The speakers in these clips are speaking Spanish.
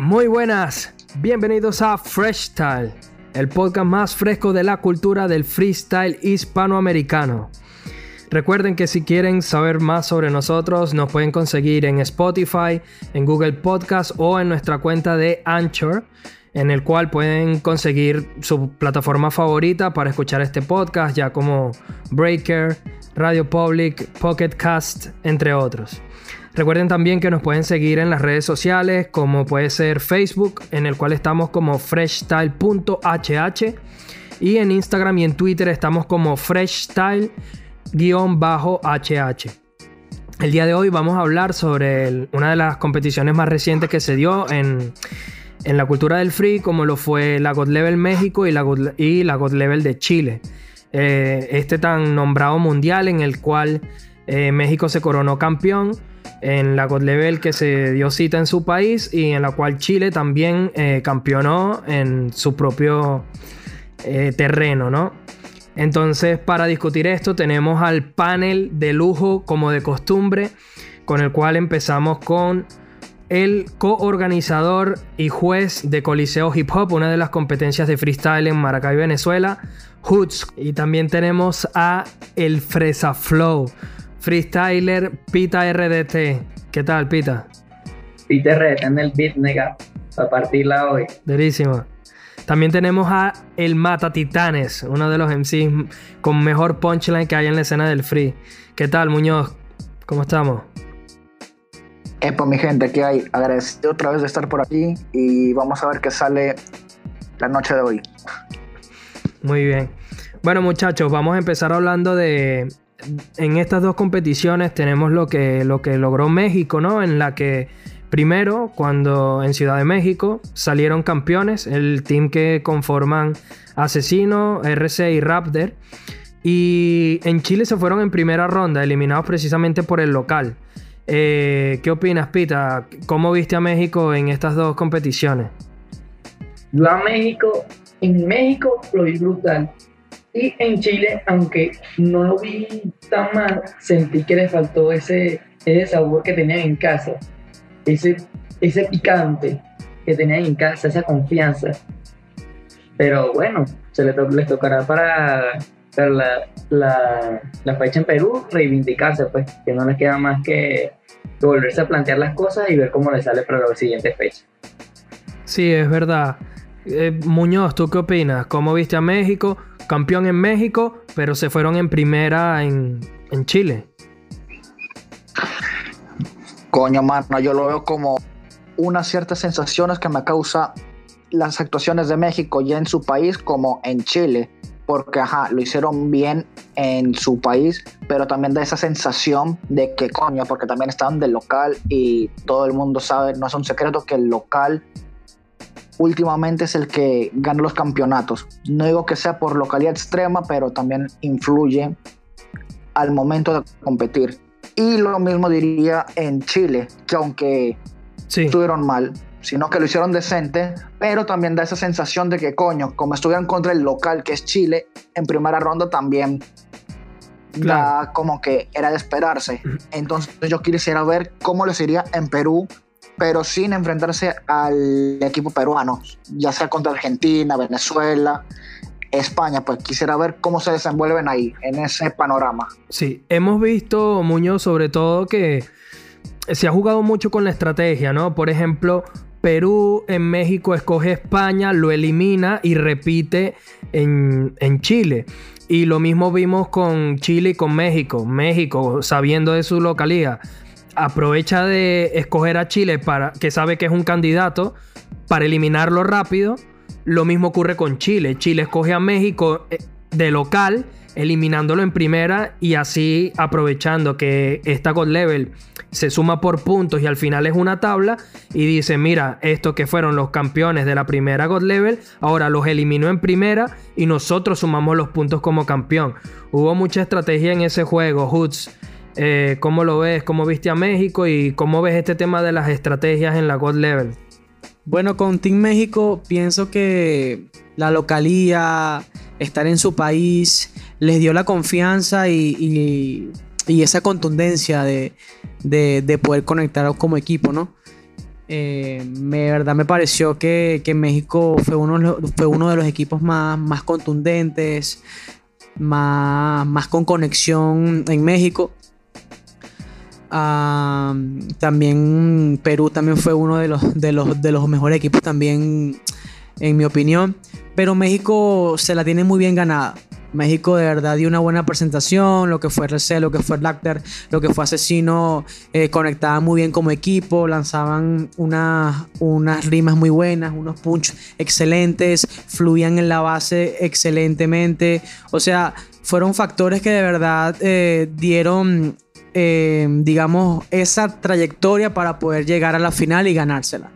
Muy buenas, bienvenidos a Fresh Style, el podcast más fresco de la cultura del freestyle hispanoamericano. Recuerden que si quieren saber más sobre nosotros, nos pueden conseguir en Spotify, en Google Podcast o en nuestra cuenta de Anchor, en el cual pueden conseguir su plataforma favorita para escuchar este podcast, ya como Breaker, Radio Public, Pocket Cast, entre otros. Recuerden también que nos pueden seguir en las redes sociales, como puede ser Facebook, en el cual estamos como freshstyle.hh, y en Instagram y en Twitter estamos como freshstyle bajo HH. El día de hoy vamos a hablar sobre una de las competiciones más recientes que se dio en, la cultura del free, como lo fue la God Level México y la God, y la God Level de Chile. Eh, este tan nombrado mundial en el cual eh, México se coronó campeón en la God Level que se dio cita en su país y en la cual Chile también eh, campeonó en su propio terreno, ¿no? Entonces, para discutir esto, tenemos al panel de lujo, como de costumbre, con el cual empezamos con el coorganizador y juez de Coliseo Hip Hop, una de las competencias de freestyle en Maracay, Venezuela, Hoods. Y también tenemos a el Fresa Flow, freestyler Pita RDT. ¿Qué tal, Pita? Pita RDT en el beat, nega, para partirla hoy. Derísimo. También tenemos a El Mata Titanes, uno de los MCs con mejor punchline que hay en la escena del free. ¿Qué tal, Muñoz? ¿Cómo estamos? Epa, mi gente, ¿qué hay? Agradecido otra vez de estar por aquí y vamos a ver qué sale la noche de hoy. Muy bien. Bueno, muchachos, vamos a empezar hablando de. En estas dos competiciones tenemos lo que, lo que logró México, ¿no? En la que Primero, cuando en Ciudad de México salieron campeones, el team que conforman Asesino, RC y Raptor. Y en Chile se fueron en primera ronda, eliminados precisamente por el local. Eh, ¿Qué opinas, Pita? ¿Cómo viste a México en estas dos competiciones? Yo a México, en México lo vi brutal. Y en Chile, aunque no lo vi tan mal, sentí que le faltó ese, ese sabor que tenían en casa ese, ese picante que tenían en casa, esa confianza. Pero bueno, se les, les tocará para, la, la, fecha en Perú reivindicarse, pues, que no les queda más que volverse a plantear las cosas y ver cómo les sale para la siguiente fecha. Sí, es verdad. Eh, Muñoz, ¿tú qué opinas? ¿Cómo viste a México? Campeón en México, pero se fueron en primera en, en Chile. Coño, mano, yo lo veo como unas ciertas sensaciones que me causa las actuaciones de México ya en su país como en Chile, porque ajá, lo hicieron bien en su país, pero también da esa sensación de que coño, porque también estaban del local y todo el mundo sabe, no es un secreto que el local últimamente es el que gana los campeonatos. No digo que sea por localidad extrema, pero también influye al momento de competir. Y lo mismo diría en Chile, que aunque estuvieron mal, sino que lo hicieron decente, pero también da esa sensación de que, coño, como estuvieron contra el local, que es Chile, en primera ronda también da como que era de esperarse. Entonces yo quisiera ver cómo les iría en Perú, pero sin enfrentarse al equipo peruano, ya sea contra Argentina, Venezuela, España, pues quisiera ver cómo se desenvuelven ahí, en ese panorama. Sí, hemos visto, Muñoz, sobre todo que se ha jugado mucho con la estrategia, ¿no? Por ejemplo, Perú en México escoge España, lo elimina y repite en, en, Chile. Y lo mismo vimos con Chile y con México. México, sabiendo de su localidad, aprovecha de escoger a Chile para que sabe que es un candidato para eliminarlo rápido lo mismo ocurre con Chile. Chile escoge a México eh, de local, eliminándolo en primera y así aprovechando que esta God Level se suma por puntos y al final es una tabla y dice, mira, estos que fueron los campeones de la primera God Level, ahora los eliminó en primera y nosotros sumamos los puntos como campeón. Hubo mucha estrategia en ese juego, Hoods. Eh, ¿Cómo lo ves? ¿Cómo viste a México? ¿Y cómo ves este tema de las estrategias en la God Level? Bueno, con Team México pienso que la localía, estar en su país, les dio la confianza y, esa contundencia de, poder conectar como equipo, ¿no? Eh, me, verdad me pareció que, México fue uno, fue uno de los equipos más, más contundentes, más, más con conexión en México. Ah, también Perú también fue uno de los, de los, de los mejores equipos también, en mi opinión. Pero México se la tiene muy bien ganada. México de verdad dio una buena presentación, lo que fue RC, lo que fue Lacter, lo que fue Asesino, eh, conectaban muy bien como equipo, lanzaban unas, unas rimas muy buenas, unos punch excelentes, fluían en la base excelentemente, o sea, fueron factores que de verdad eh, dieron, eh, digamos, esa trayectoria para poder llegar a la final y ganársela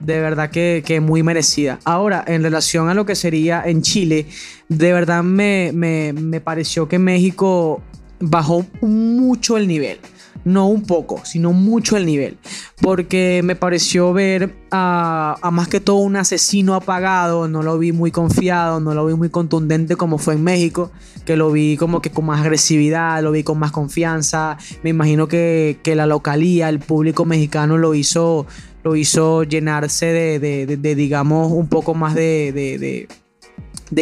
de verdad que, que, muy merecida. Ahora, en relación a lo que sería en Chile, de verdad me, me, pareció que México bajó mucho el nivel. No un poco, sino mucho el nivel. Porque me pareció ver a, más que todo un asesino apagado. No lo vi muy confiado, no lo vi muy contundente como fue en México. Que lo vi como que con más agresividad, lo vi con más confianza. Me imagino que, que la localía, el público mexicano lo hizo lo hizo llenarse de, digamos, un poco más de,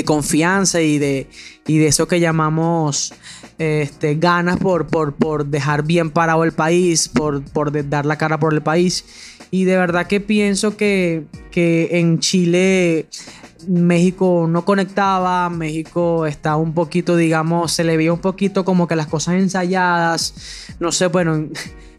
confianza y de, de eso que llamamos este, ganas por, por, dejar bien parado el país, por, por dar la cara por el país. Y de verdad que pienso que, que en Chile México no conectaba, México está un poquito, digamos, se le veía un poquito como que las cosas ensayadas, no sé, bueno,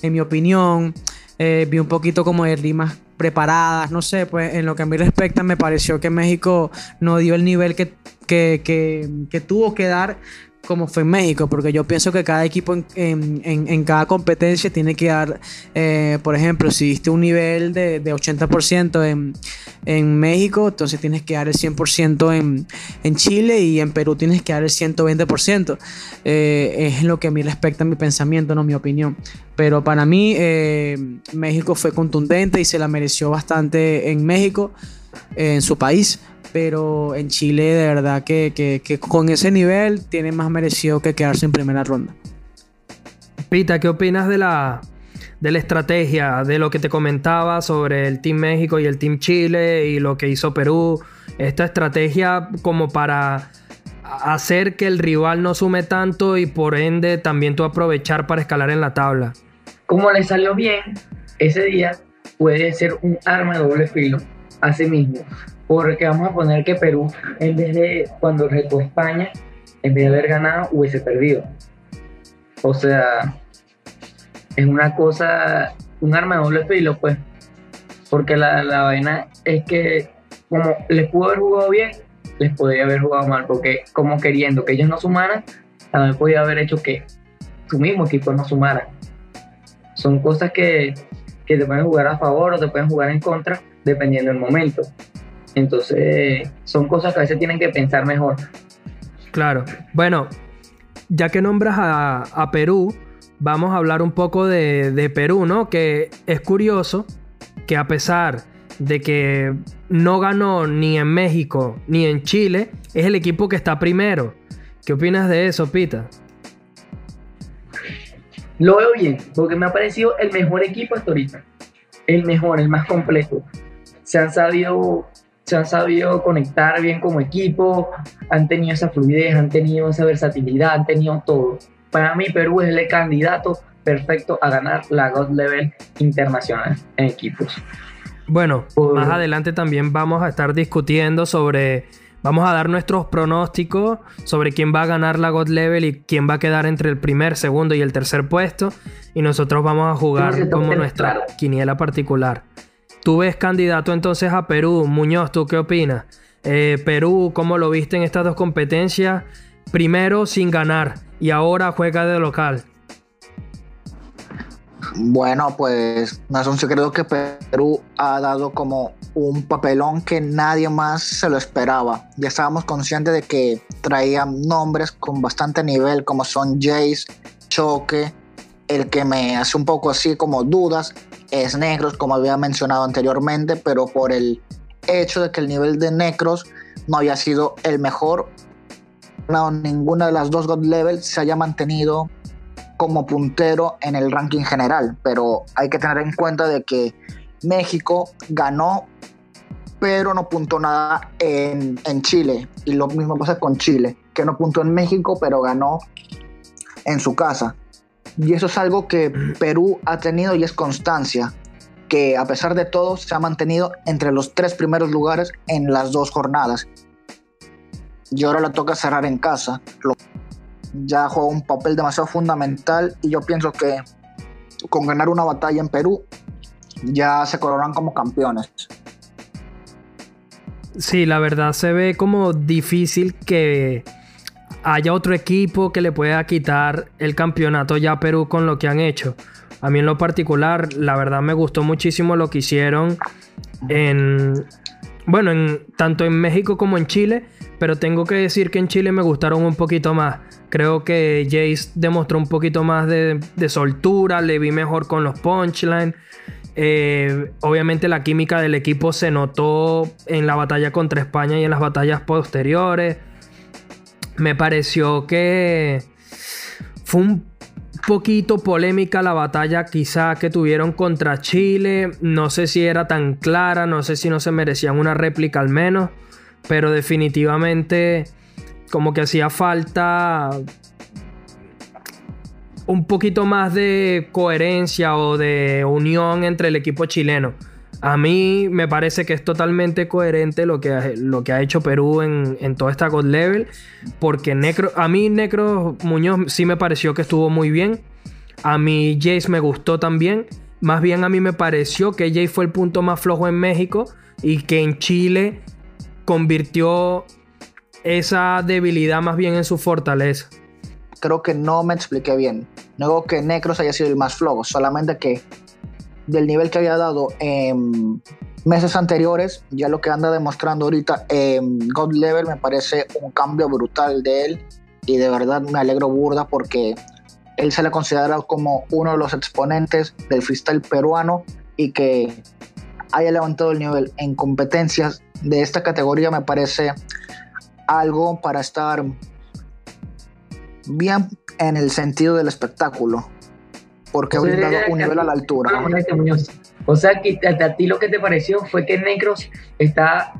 en mi opinión, eh, vi un poquito como de rimas preparadas, no sé, pues en lo que a mí respecta me pareció que México no dio el nivel que, que, que tuvo que dar como fue en México, porque yo pienso que cada equipo en, en, en cada competencia tiene que dar, eh, por ejemplo, si diste un nivel de, de 80% en, en México, entonces tienes que dar el 100% en, en Chile y en Perú tienes que dar el 120%. Eh, es lo que a mí respecta mi pensamiento, no mi opinión. Pero para mí eh, México fue contundente y se la mereció bastante en México, en su país pero en Chile de verdad que, con ese nivel tiene más merecido que quedarse en primera ronda. Pita, ¿qué opinas de la, de la estrategia, de lo que te comentaba sobre el Team México y el Team Chile y lo que hizo Perú? Esta estrategia como para hacer que el rival no sume tanto y por ende también tú aprovechar para escalar en la tabla. Como le salió bien ese día, puede ser un arma de doble filo a sí mismo porque vamos a poner que Perú, en vez de cuando retó España, en vez de haber ganado, hubiese perdido. O sea, es una cosa, un arma de doble filo, pues. Porque la, la vaina es que, como les pudo haber jugado bien, les podría haber jugado mal, porque como queriendo que ellos no sumaran, también podía haber hecho que su mismo equipo no sumara. Son cosas que, que te pueden jugar a favor o te pueden jugar en contra, dependiendo del momento. Entonces, son cosas que a veces tienen que pensar mejor. Claro. Bueno, ya que nombras a, Perú, vamos a hablar un poco de, Perú, ¿no? Que es curioso que a pesar de que no ganó ni en México ni en Chile, es el equipo que está primero. ¿Qué opinas de eso, Pita? Lo veo bien, porque me ha parecido el mejor equipo hasta ahorita. El mejor, el más completo. Se han sabido se han sabido conectar bien como equipo, han tenido esa fluidez, han tenido esa versatilidad, han tenido todo. Para mí Perú es el candidato perfecto a ganar la God Level internacional en equipos. Bueno, más adelante también vamos a estar discutiendo sobre, vamos a dar nuestros pronósticos sobre quién va a ganar la God Level y quién va a quedar entre el primer, segundo y el tercer puesto. Y nosotros vamos a jugar como nuestra quiniela particular. Tú ves candidato entonces a Perú. Muñoz, ¿tú qué opinas? Eh, Perú, ¿cómo lo viste en estas dos competencias? Primero sin ganar y ahora juega de local. Bueno, pues no es un secreto que Perú ha dado como un papelón que nadie más se lo esperaba. Ya estábamos conscientes de que traían nombres con bastante nivel como son Jace, Choque, el que me hace un poco así como dudas es Necros, como había mencionado anteriormente, pero por el hecho de que el nivel de Necros no había sido el mejor, no, ninguna de las dos God Level se haya mantenido como puntero en el ranking general, pero hay que tener en cuenta de que México ganó, pero no puntó nada en, en Chile. Y lo mismo pasa con Chile, que no puntó en México, pero ganó en su casa. Y eso es algo que Perú ha tenido y es constancia, que a pesar de todo se ha mantenido entre los tres primeros lugares en las dos jornadas. Y ahora le toca cerrar en casa. Ya juega un papel demasiado fundamental y yo pienso que con ganar una batalla en Perú ya se coronan como campeones. Sí, la verdad se ve como difícil que haya otro equipo que le pueda quitar el campeonato ya a Perú con lo que han hecho. A mí en lo particular, la verdad me gustó muchísimo lo que hicieron en... Bueno, en, tanto en México como en Chile, pero tengo que decir que en Chile me gustaron un poquito más. Creo que Jace demostró un poquito más de, soltura, le vi mejor con los punchlines. Eh, obviamente la química del equipo se notó en la batalla contra España y en las batallas posteriores me pareció que fue un poquito polémica la batalla quizá que tuvieron contra Chile. No sé si era tan clara, no sé si no se merecían una réplica al menos, pero definitivamente como que hacía falta un poquito más de coherencia o de unión entre el equipo chileno. A mí me parece que es totalmente coherente lo que, ha, lo que ha hecho Perú en, toda esta God Level. Porque Necro, a mí Necro Muñoz sí me pareció que estuvo muy bien. A mí Jace me gustó también. Más bien a mí me pareció que Jace fue el punto más flojo en México y que en Chile convirtió esa debilidad más bien en su fortaleza. Creo que no me expliqué bien. No digo que Necros haya sido el más flojo, solamente que del nivel que había dado en meses anteriores, ya lo que anda demostrando ahorita en God Level me parece un cambio brutal de él y de verdad me alegro burda porque él se le considera como uno de los exponentes del freestyle peruano y que haya levantado el nivel en competencias de esta categoría me parece algo para estar bien en el sentido del espectáculo porque ha brindado un nivel a la altura. O sea, que a, ti lo que te pareció fue que Necros está,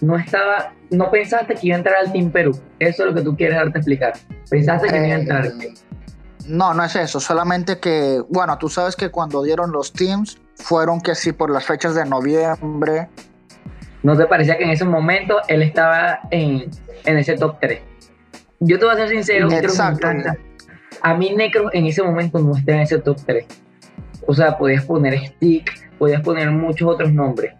no estaba, no pensaste que iba a entrar al Team Perú. Eso es lo que tú quieres darte a explicar. Pensaste que iba a entrar. Eh, no, no es eso, solamente que, bueno, tú sabes que cuando dieron los teams, fueron que sí por las fechas de noviembre. ¿No te parecía que en ese momento él estaba en, en ese top 3? Yo te voy a ser sincero, Exacto. A mí Necro en ese momento no está en ese top 3. O sea, podías poner Stick, podías poner muchos otros nombres.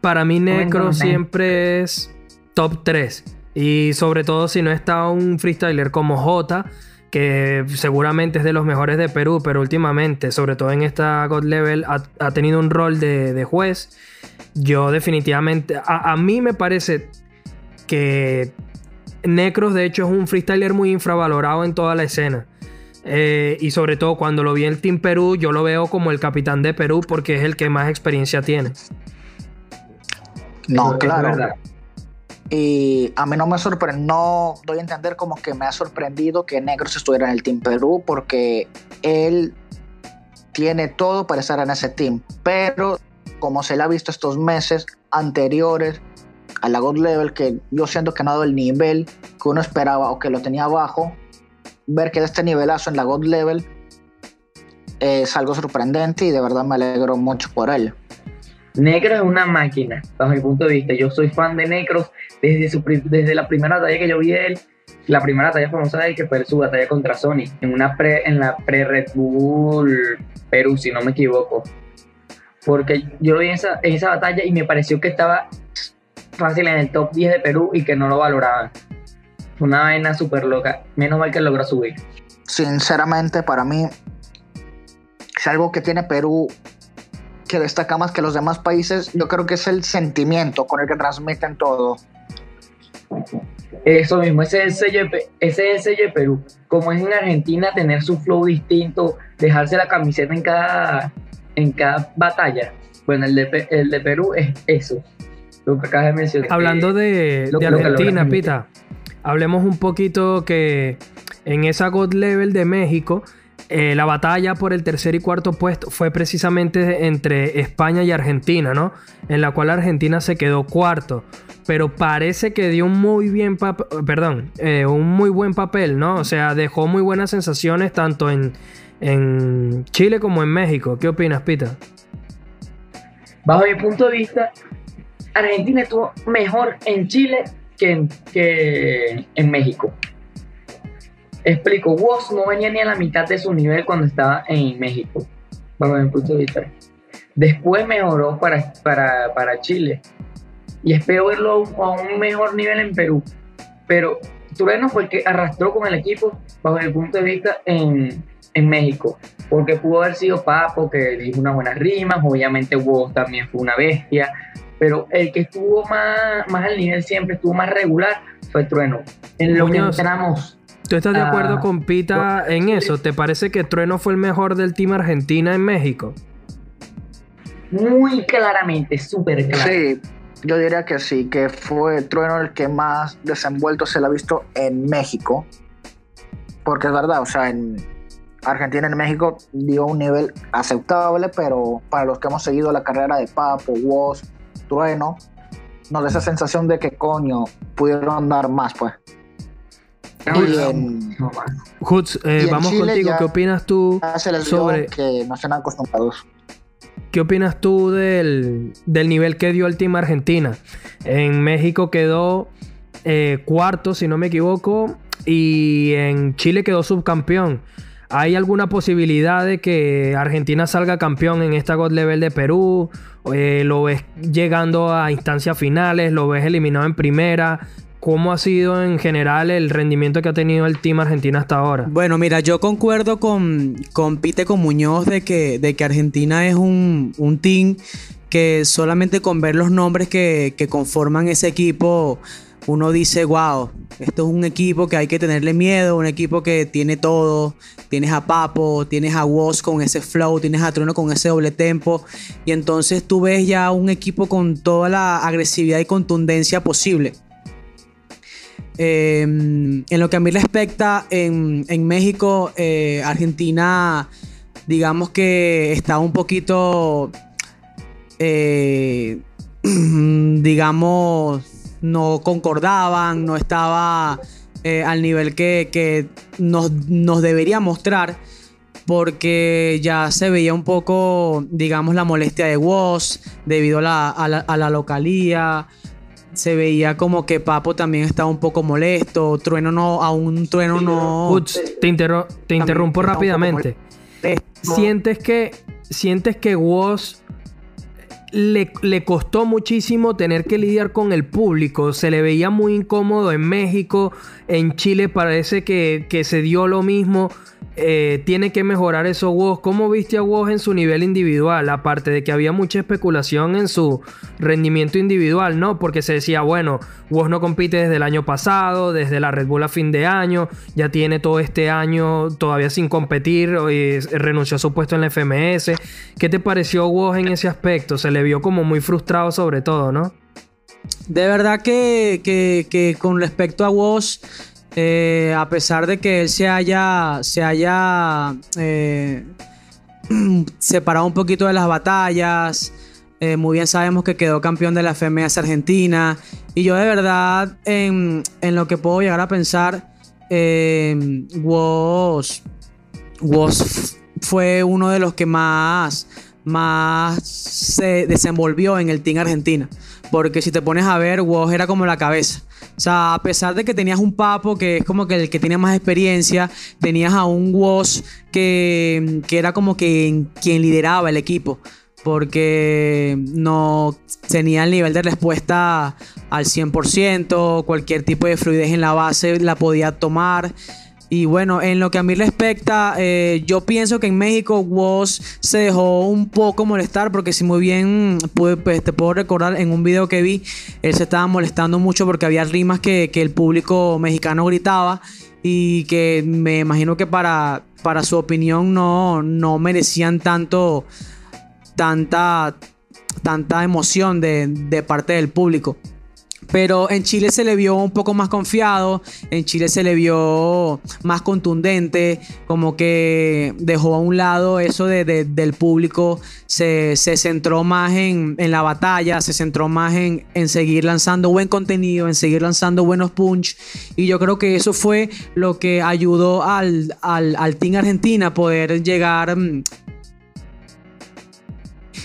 Para mí Necro siempre es top 3. Y sobre todo si no está un freestyler como J, que seguramente es de los mejores de Perú, pero últimamente, sobre todo en esta God Level, ha, tenido un rol de, juez. Yo definitivamente, a, mí me parece que Necros, de hecho, es un freestyler muy infravalorado en toda la escena. Eh, y sobre todo cuando lo vi en Team Perú, yo lo veo como el capitán de Perú porque es el que más experiencia tiene. No, claro. Y a mí no me sorprende, no doy a entender como que me ha sorprendido que Negros estuviera en el Team Perú porque él tiene todo para estar en ese team. Pero como se le ha visto estos meses anteriores, a la God Level, que yo siento que no ha dado el nivel que uno esperaba o que lo tenía abajo, ver que de este nivelazo en la God Level es algo sorprendente y de verdad me alegro mucho por él. Negro es una máquina, bajo mi punto de vista. Yo soy fan de Necros desde, su, desde la primera batalla que yo vi de él. La primera batalla famosa de que fue su batalla contra Sony, en, una pre, en la pre-Red Bull Perú, si no me equivoco. Porque yo vi esa, en esa batalla y me pareció que estaba fácil en el top 10 de Perú y que no lo valoraban. Una vaina súper loca. Menos mal que logró subir. Sinceramente, para mí, es algo que tiene Perú que destaca más que los demás países. Yo creo que es el sentimiento con el que transmiten todo. Eso mismo, ese es el sello de, ese es de Perú. Como es en Argentina, tener su flow distinto, dejarse la camiseta en cada, en cada batalla. Bueno, el de, el de Perú es eso. Hablando de, Argentina, Pita, hablemos un poquito que en esa God Level de México, eh, la batalla por el tercer y cuarto puesto fue precisamente entre España y Argentina, ¿no? En la cual Argentina se quedó cuarto. Pero parece que dio un muy bien perdón, eh, un muy buen papel, ¿no? O sea, dejó muy buenas sensaciones tanto en, en Chile como en México. ¿Qué opinas, Pita? Bajo mi punto de vista, Argentina estuvo mejor en Chile que en, que en México. Explico, Woz no venía ni a la mitad de su nivel cuando estaba en México, bajo mi punto de vista. Después mejoró para, para, Chile y espero verlo a un mejor nivel en Perú. Pero Trueno fue el que arrastró con el equipo, bajo mi punto de vista, en, en México. Porque pudo haber sido Papo, que dijo unas buenas rimas, obviamente Woz también fue una bestia, pero el que estuvo más, más al nivel siempre, estuvo más regular, fue Trueno. En lo que entramos ¿Tú estás de acuerdo con Pita en eso? ¿Te parece que Trueno fue el mejor del Team Argentina en México? Muy claramente, súper claro. Sí, yo diría que sí, que fue Trueno el que más desenvuelto se lo ha visto en México. Porque es verdad, o sea, en Argentina en México dio un nivel aceptable, pero para los que hemos seguido la carrera de Papo, Woz, Trueno, nos da esa sensación de que coño, pudieron dar más, pues. Hutz, eh, vamos contigo. ¿Qué opinas tú sobre que no están acostumbrados? ¿Qué opinas tú del, nivel que dio el Team Argentina? En México quedó eh, cuarto, si no me equivoco, y en Chile quedó subcampeón. ¿Hay alguna posibilidad de que Argentina salga campeón en esta God Level de Perú? Eh, ¿Lo ves llegando a instancias finales? ¿Lo ves eliminado en primera? ¿Cómo ha sido en general el rendimiento que ha tenido el Team Argentina hasta ahora? Bueno, mira, yo concuerdo con, con Pite con Muñoz de que, de que Argentina es un, team que solamente con ver los nombres que, conforman ese equipo, uno dice, wow, esto es un equipo que hay que tenerle miedo, un equipo que tiene todo. Tienes a Papo, tienes a Woz con ese flow, tienes a Trono con ese doble tempo. Y entonces tú ves ya un equipo con toda la agresividad y contundencia posible. Em, en lo que a mí respecta, en, México, eh, Argentina, digamos que estaba un poquito, eh, digamos, no concordaban, no estaba eh, al nivel que, nos, debería mostrar porque ya se veía un poco, digamos, la molestia de Woz debido a la, a la localía se veía como que Papo también estaba un poco molesto. Trueno no, aún Trueno no. te, te interrumpo rápidamente. ¿Sientes que, sientes que Woz le, costó muchísimo tener que lidiar con el público? Se le veía muy incómodo en México, en Chile parece que, que se dio lo mismo. Eh, tiene que mejorar eso Woz. ¿Cómo viste a Woz en su nivel individual? Aparte de que había mucha especulación en su rendimiento individual, ¿no? Porque se decía, bueno, Woz no compite desde el año pasado, desde la Red Bull a fin de año, ya tiene todo este año todavía sin competir, y renunció a su puesto en la FMS. ¿Qué te pareció Woz en ese aspecto? Se le vio como muy frustrado sobre todo, ¿no? De verdad que, que con respecto a Woz eh, a pesar de que él se haya, se haya eh, separado un poquito de las batallas, eh, muy bien sabemos que quedó campeón de la FMS Argentina. Y yo de verdad, en, lo que puedo llegar a pensar, Woz, fue uno de los que más, más se desenvolvió en el Team Argentina. Porque si te pones a ver, Woz era como la cabeza. O sea, a pesar de que tenías un Papo que es como que el que tiene más experiencia, tenías a un Woz que, que era como que quien lideraba el equipo. Porque no tenía el nivel de respuesta al 100%, cualquier tipo de fluidez en la base la podía tomar. Y bueno, en lo que a mí respecta, eh, yo pienso que en México Woz se dejó un poco molestar porque si muy bien pues, te puedo recordar en un video que vi, él se estaba molestando mucho porque había rimas que, el público mexicano gritaba y que me imagino que para, para su opinión no, no merecían tanto, tanta, tanta emoción de, de parte del público. Pero en Chile se le vio un poco más confiado, en Chile se le vio más contundente, como que dejó a un lado eso de, del público, se, centró más en, la batalla, se centró más en, seguir lanzando buen contenido, en seguir lanzando buenos punch. Y yo creo que eso fue lo que ayudó al, al, al Team Argentina a poder llegar mm,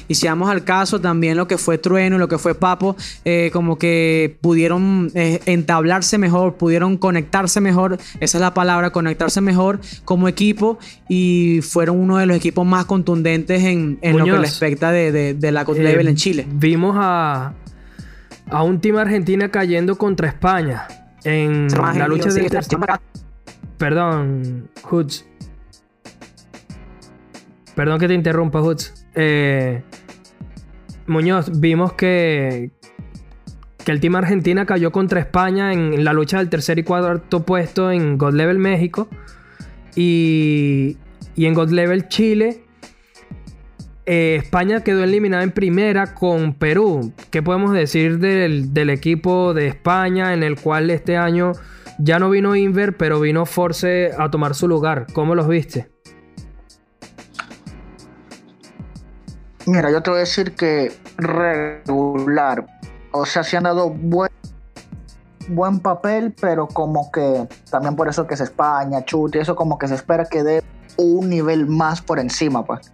y si vamos al caso, también lo que fue Trueno, lo que fue Papo, eh, como que pudieron eh, entablarse mejor, pudieron conectarse mejor, esa es la palabra, conectarse mejor como equipo y fueron uno de los equipos más contundentes en, lo que respecta de, de, la eh, level en Chile. Vimos a, a un team argentina cayendo contra España en la lucha de... Perdón, Hoods. Perdón que te interrumpa, Hoods. Eh, Muñoz, vimos que, que el Team Argentina cayó contra España en, la lucha del tercer y cuarto puesto en God Level México. Y, y en God Level Chile. Eh, España quedó eliminada en primera con Perú. ¿Qué podemos decir del, del, equipo de España en el cual este año ya no vino Inver, pero vino Force a tomar su lugar? ¿Cómo los viste? Mira, yo te voy a decir que regular. O sea, se han dado buen, buen papel, pero como que también por eso que es España, chute, eso como que se espera que dé un nivel más por encima, pues.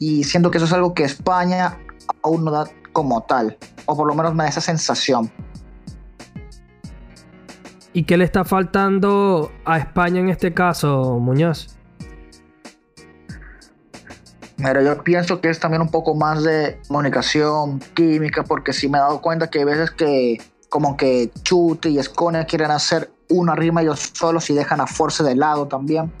Y siento que eso es algo que España aún no da como tal, o por lo menos me da esa sensación. ¿Y qué le está faltando a España en este caso, Muñoz? Mira, yo pienso que es también un poco más de comunicación, química, porque sí me he dado cuenta que hay veces que como que Chute y Escone quieren hacer una rima ellos solos y dejan a Force de lado también.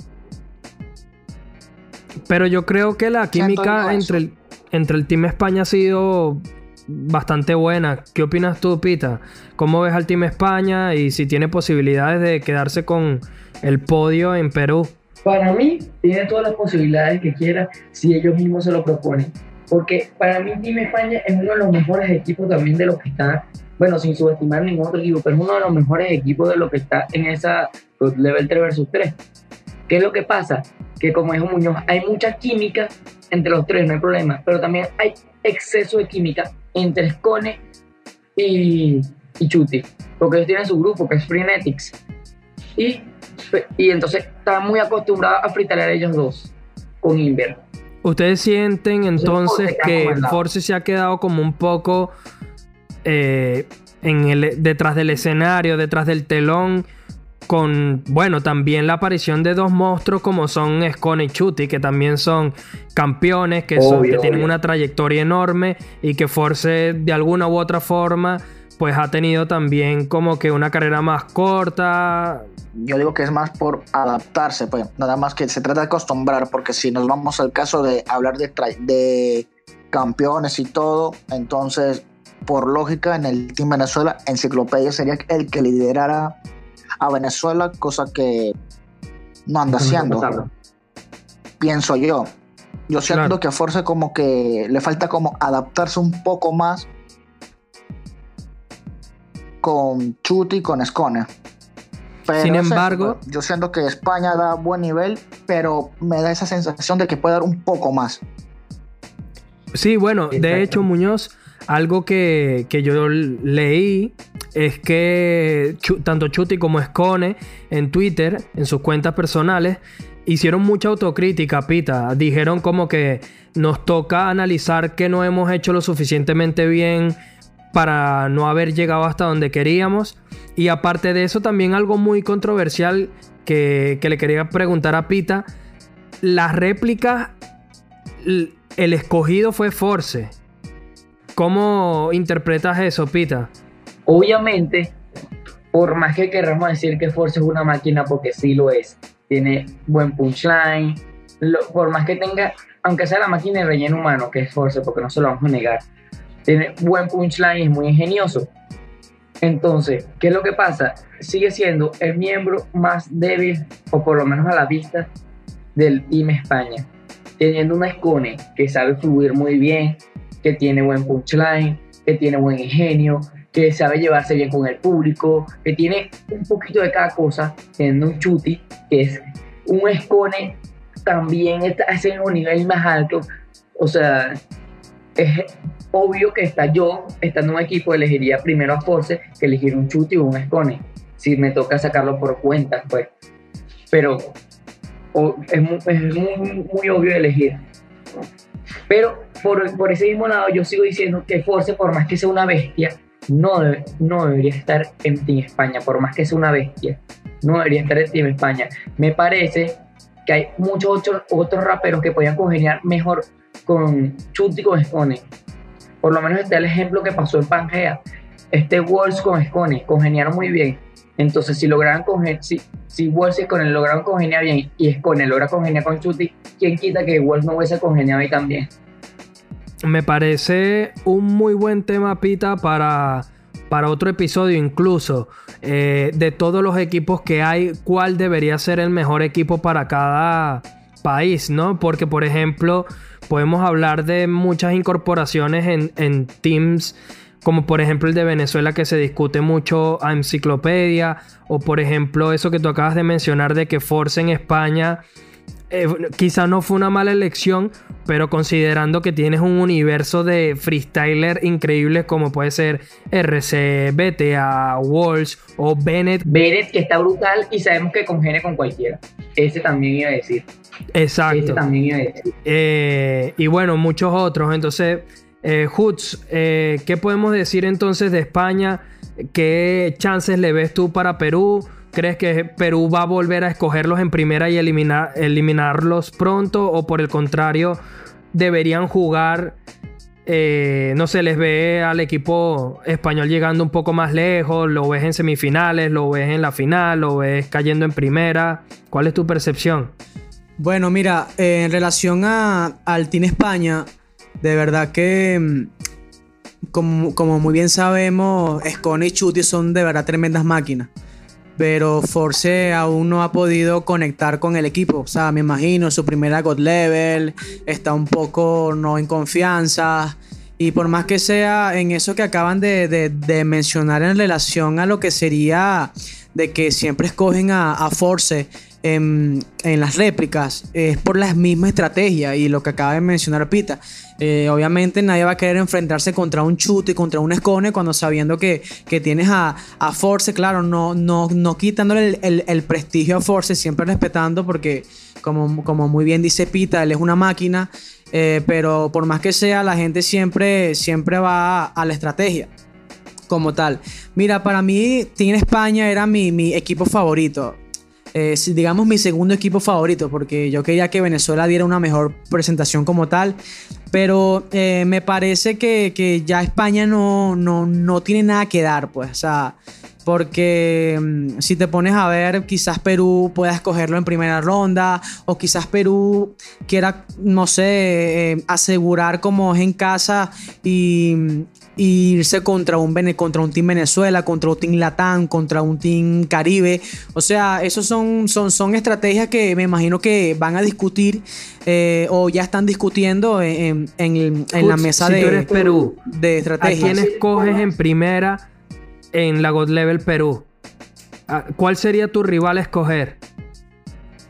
Pero yo creo que la química entre el, entre el Team España ha sido bastante buena. ¿Qué opinas tú, Pita? ¿Cómo ves al Team España y si tiene posibilidades de quedarse con el podio en Perú? Para mí, tiene todas las posibilidades que quiera si ellos mismos se lo proponen. Porque para mí, Team España es uno de los mejores equipos también de los que está, bueno, sin subestimar ningún otro equipo, pero es uno de los mejores equipos de los que está en esa level 3 versus 3. ¿Qué es lo que pasa? Que como dijo Muñoz, hay mucha química entre los tres, no hay problema, pero también hay exceso de química entre Scone y, y Chuti, porque ellos tienen su grupo que es Freeletics. Y y entonces está muy acostumbrado a a ellos dos con Inver. ¿Ustedes sienten entonces que Force se ha quedado como un poco eh, en el, detrás del escenario, detrás del telón? Con, bueno, también la aparición de dos monstruos como son Scone y Chuti, que también son campeones, que, son, que tienen una trayectoria enorme y que Force de alguna u otra forma pues ha tenido también como que una carrera más corta. Yo digo que es más por adaptarse, pues nada más que se trata de acostumbrar, porque si nos vamos al caso de hablar de, de campeones y todo, entonces por lógica en el Team Venezuela, Enciclopedia sería el que liderara a Venezuela, cosa que no anda haciendo. Pienso yo. Yo siento que a Force como que le falta como adaptarse un poco más con Chuti y con Escone. Sin embargo, yo siento que España da buen nivel, pero me da esa sensación de que puede dar un poco más. Sí, bueno, de hecho, Muñoz, algo que, yo leí es que tanto Chuti como Escone en Twitter, en sus cuentas personales, hicieron mucha autocrítica, Pita. Dijeron como que nos toca analizar que no hemos hecho lo suficientemente bien para no haber llegado hasta donde queríamos. Y aparte de eso, también algo muy controversial que, le quería preguntar a Pita. Las réplicas, el escogido fue Force. ¿Cómo interpretas eso, Pita? Obviamente, por más que queramos decir que Force es una máquina, porque sí lo es, tiene buen punchline, por más que tenga, aunque sea la máquina de relleno humano, que es Force, porque no se lo vamos a negar, tiene buen punchline es muy ingenioso. Entonces, ¿qué es lo que pasa? Sigue siendo el miembro más débil, o por lo menos a la vista, del Team España. Teniendo una Escone que sabe fluir muy bien, que tiene buen punchline, que tiene buen ingenio, que sabe llevarse bien con el público, que tiene un poquito de cada cosa, teniendo un chuti, que es un escone, también está en un nivel más alto. O sea, es obvio que está yo, estando en un equipo, elegiría primero a Force que elegir un chuti o un escone. Si me toca sacarlo por cuentas, pues. Pero es, muy, muy, obvio elegir. Pero por, por, ese mismo lado, yo sigo diciendo que Force, por más que sea una bestia, no, no debería estar en Team España, por más que sea una bestia. No debería estar en Team España. Me parece que hay muchos otros, otros raperos que podían congeniar mejor con Chuti con Scone. Por lo menos está el ejemplo que pasó en Pangea. Este Walls con Scone congeniaron muy bien. Entonces, si lograron si, si Walls y Scone lograron congeniar bien y Scone logra congeniar con Chuti, ¿quién quita que Walls no hubiese congeniado ahí también? Me parece un muy buen tema, Pita, para, para otro episodio incluso. Eh, de todos los equipos que hay, ¿cuál debería ser el mejor equipo para cada país, ¿no? Porque, por ejemplo, podemos hablar de muchas incorporaciones en, en teams como por ejemplo el de Venezuela que se discute mucho a enciclopedia, o por ejemplo eso que tú acabas de mencionar de que Force en España eh, quizá no fue una mala elección, pero considerando que tienes un universo de freestyler increíbles como puede ser RC, BTA, Walsh o Bennett. Bennett que está brutal y sabemos que congene con cualquiera. Ese también iba a decir. Exacto. Ese también iba a decir. Eh, y bueno, muchos otros. Entonces, eh, Hoods, eh, ¿qué podemos decir entonces de España? ¿Qué chances le ves tú para Perú? ¿Crees que Perú va a volver a escogerlos en primera y eliminar, eliminarlos pronto? ¿O por el contrario, deberían jugar? Eh, no se les ve al equipo español llegando un poco más lejos, lo ves en semifinales, lo ves en la final, lo ves cayendo en primera. ¿Cuál es tu percepción? Bueno, mira, en relación a, al Team España, de verdad que, mm, como, muy bien sabemos, Scone y Chuti son de verdad tremendas máquinas pero Force aún no ha podido conectar con el equipo. O sea, me imagino su primera God Level, está un poco no en confianza. Y por más que sea en eso que acaban de, mencionar en relación a lo que sería de que siempre escogen a Force en, las réplicas es por la misma estrategia y lo que acaba de mencionar Pita. Eh, obviamente nadie va a querer enfrentarse contra un chute y contra un escone cuando sabiendo que, tienes a, Force, claro, no, no, no quitándole el, prestigio a Force, siempre respetando porque como, como muy bien dice Pita, él es una máquina, eh, pero por más que sea, la gente siempre, siempre va a, la estrategia como tal. Mira, para mí Team España era mi, mi equipo favorito. Eh, digamos, mi segundo equipo favorito, porque yo quería que Venezuela diera una mejor presentación como tal. Pero eh, me parece que, ya España no, no, tiene nada que dar, pues. O sea, porque mm, si te pones a ver, quizás Perú pueda escogerlo en primera ronda, o quizás Perú quiera, no sé, eh, asegurar como es en casa y, irse contra un, contra un Team Venezuela, contra un Team Latam, contra un Team Caribe. O sea, esos son, son, son estrategias que me imagino que van a discutir eh, o ya están discutiendo en, la mesa si de, tú eres Perú, de estrategias. ¿A quién escoges en primera en la God Level Perú? ¿Cuál sería tu rival a escoger?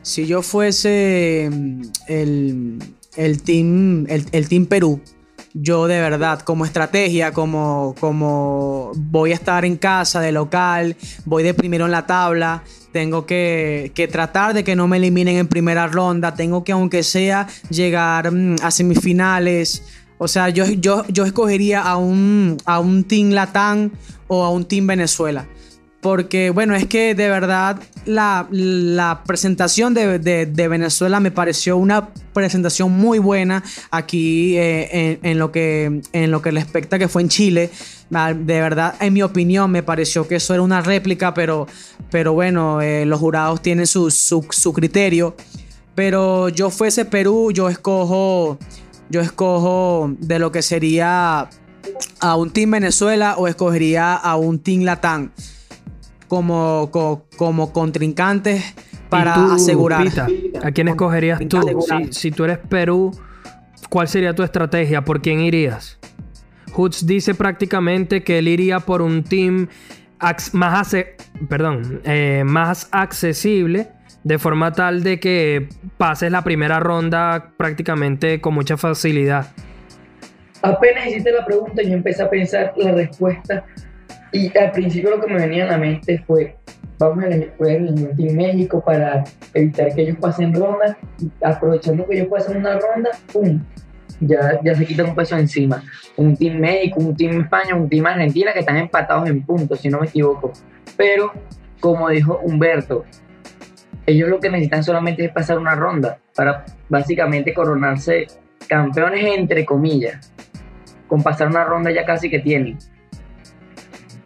Si yo fuese mm, el, el team, el team Perú, yo de verdad, como estrategia, como, como voy a estar en casa de local, voy de primero en la tabla, tengo que, tratar de que no me eliminen en primera ronda, tengo que aunque sea llegar mm, a semifinales. O sea, yo, yo, yo escogería a un, a un Team Latam o a un Team Venezuela. Porque, bueno, es que de verdad la, presentación de, Venezuela me pareció una presentación muy buena aquí eh, en, lo que, en lo que respecta que fue en Chile. Ah, de verdad, en mi opinión, me pareció que eso era una réplica, pero, pero bueno, eh, los jurados tienen su, su, criterio. Pero yo fuese Perú, yo escojo, yo escojo de lo que sería a un Team Venezuela o escogería a un Team Latam como, como, contrincantes para asegurar. ¿A quién escogerías tú? Si, tú eres Perú, ¿cuál sería tu estrategia? ¿Por quién irías? Hoods dice prácticamente que él iría por un team más, perdón, eh, más accesible de forma tal de que pases la primera ronda prácticamente con mucha facilidad. Apenas hiciste la pregunta, yo empecé a pensar la respuesta y al principio lo que me venía a la mente fue, vamos a elegir México para evitar que ellos pasen ronda, aprovechando que ellos pasen una ronda, ¡pum! Ya, ya se quita un peso encima. Un Team México, un Team España, un Team Argentina que están empatados en puntos, si no me equivoco. Pero, como dijo Humberto, ellos lo que necesitan solamente es pasar una ronda para básicamente coronarse campeones entre comillas. Con pasar una ronda ya casi que tienen.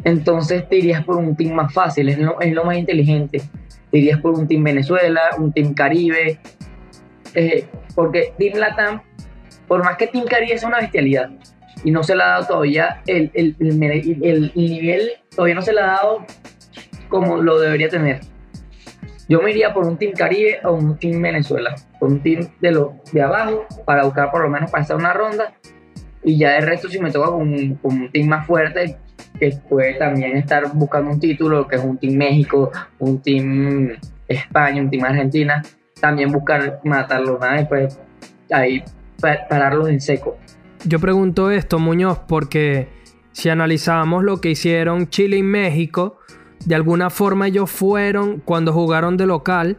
Entonces te irías por un team más fácil, es lo, es lo más inteligente. Te irías por un team Venezuela, un team Caribe. Eh, porque Team Latam, por más que Team Caribe es una bestialidad y no se le ha dado todavía el, el, el, el nivel, todavía no se le ha dado como lo debería tener yo me iría por un Team Caribe o un Team Venezuela, por un team de, lo, de abajo para buscar por lo menos pasar una ronda y ya de resto si me toca con un, team más fuerte que puede también estar buscando un título, que es un Team México, un Team España, un Team Argentina, también buscar matarlo nada después ahí pararlos en seco. Yo pregunto esto, Muñoz, porque si analizamos lo que hicieron Chile y México, de alguna forma ellos fueron, cuando jugaron de local,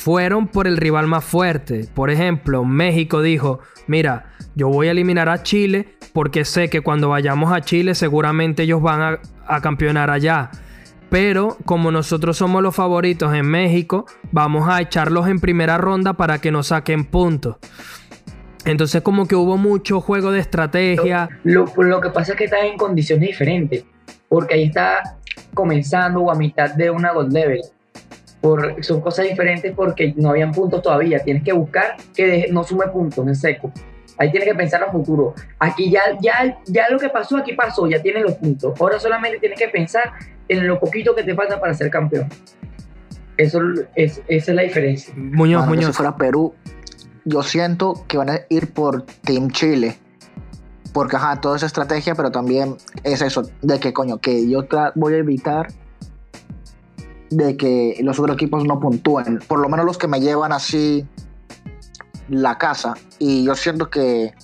fueron por el rival más fuerte. Por ejemplo, México dijo, mira, yo voy a eliminar a Chile porque sé que cuando vayamos a Chile seguramente ellos van a, a campeonar allá. Pero como nosotros somos los favoritos en México, vamos a echarlos en primera ronda para que nos saquen puntos. Entonces como que hubo mucho juego de estrategia. Lo, lo, que pasa es que están en condiciones diferentes. Porque ahí está comenzando o a mitad de una gold level. Por, son cosas diferentes porque no habían puntos todavía. Tienes que buscar que no sume puntos en seco. Ahí tienes que pensar a futuro. Aquí ya, ya, ya lo que pasó, aquí pasó, ya tienes los puntos. Ahora solamente tienes que pensar en lo poquito que te falta para ser campeón. Eso es, esa es la diferencia. Muñoz, Muñoz. Si fuera Perú, yo siento que van a ir por Team Chile porque, ajá, toda esa estrategia, pero también es eso, de que, coño, que yo voy a evitar de que los otros equipos no puntúen. Por lo menos los que me llevan así la casa. Y yo siento que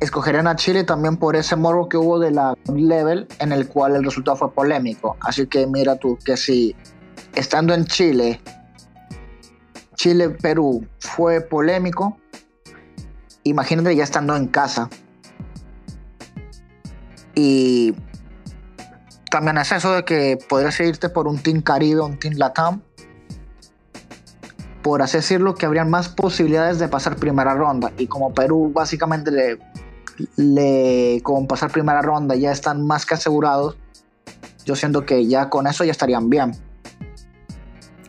escogerían a Chile también por ese morro que hubo de la level en el cual el resultado fue polémico. Así que mira tú que si estando en Chile, Chile-Perú fue polémico, imagínate ya estando en casa. Y también es eso de que podrías irte por un Team Caribe, un Team Latam. Por así decirlo, que habrían más posibilidades de pasar primera ronda. Y como Perú básicamente le, le con pasar primera ronda ya están más que asegurados, yo siento que ya con eso ya estarían bien.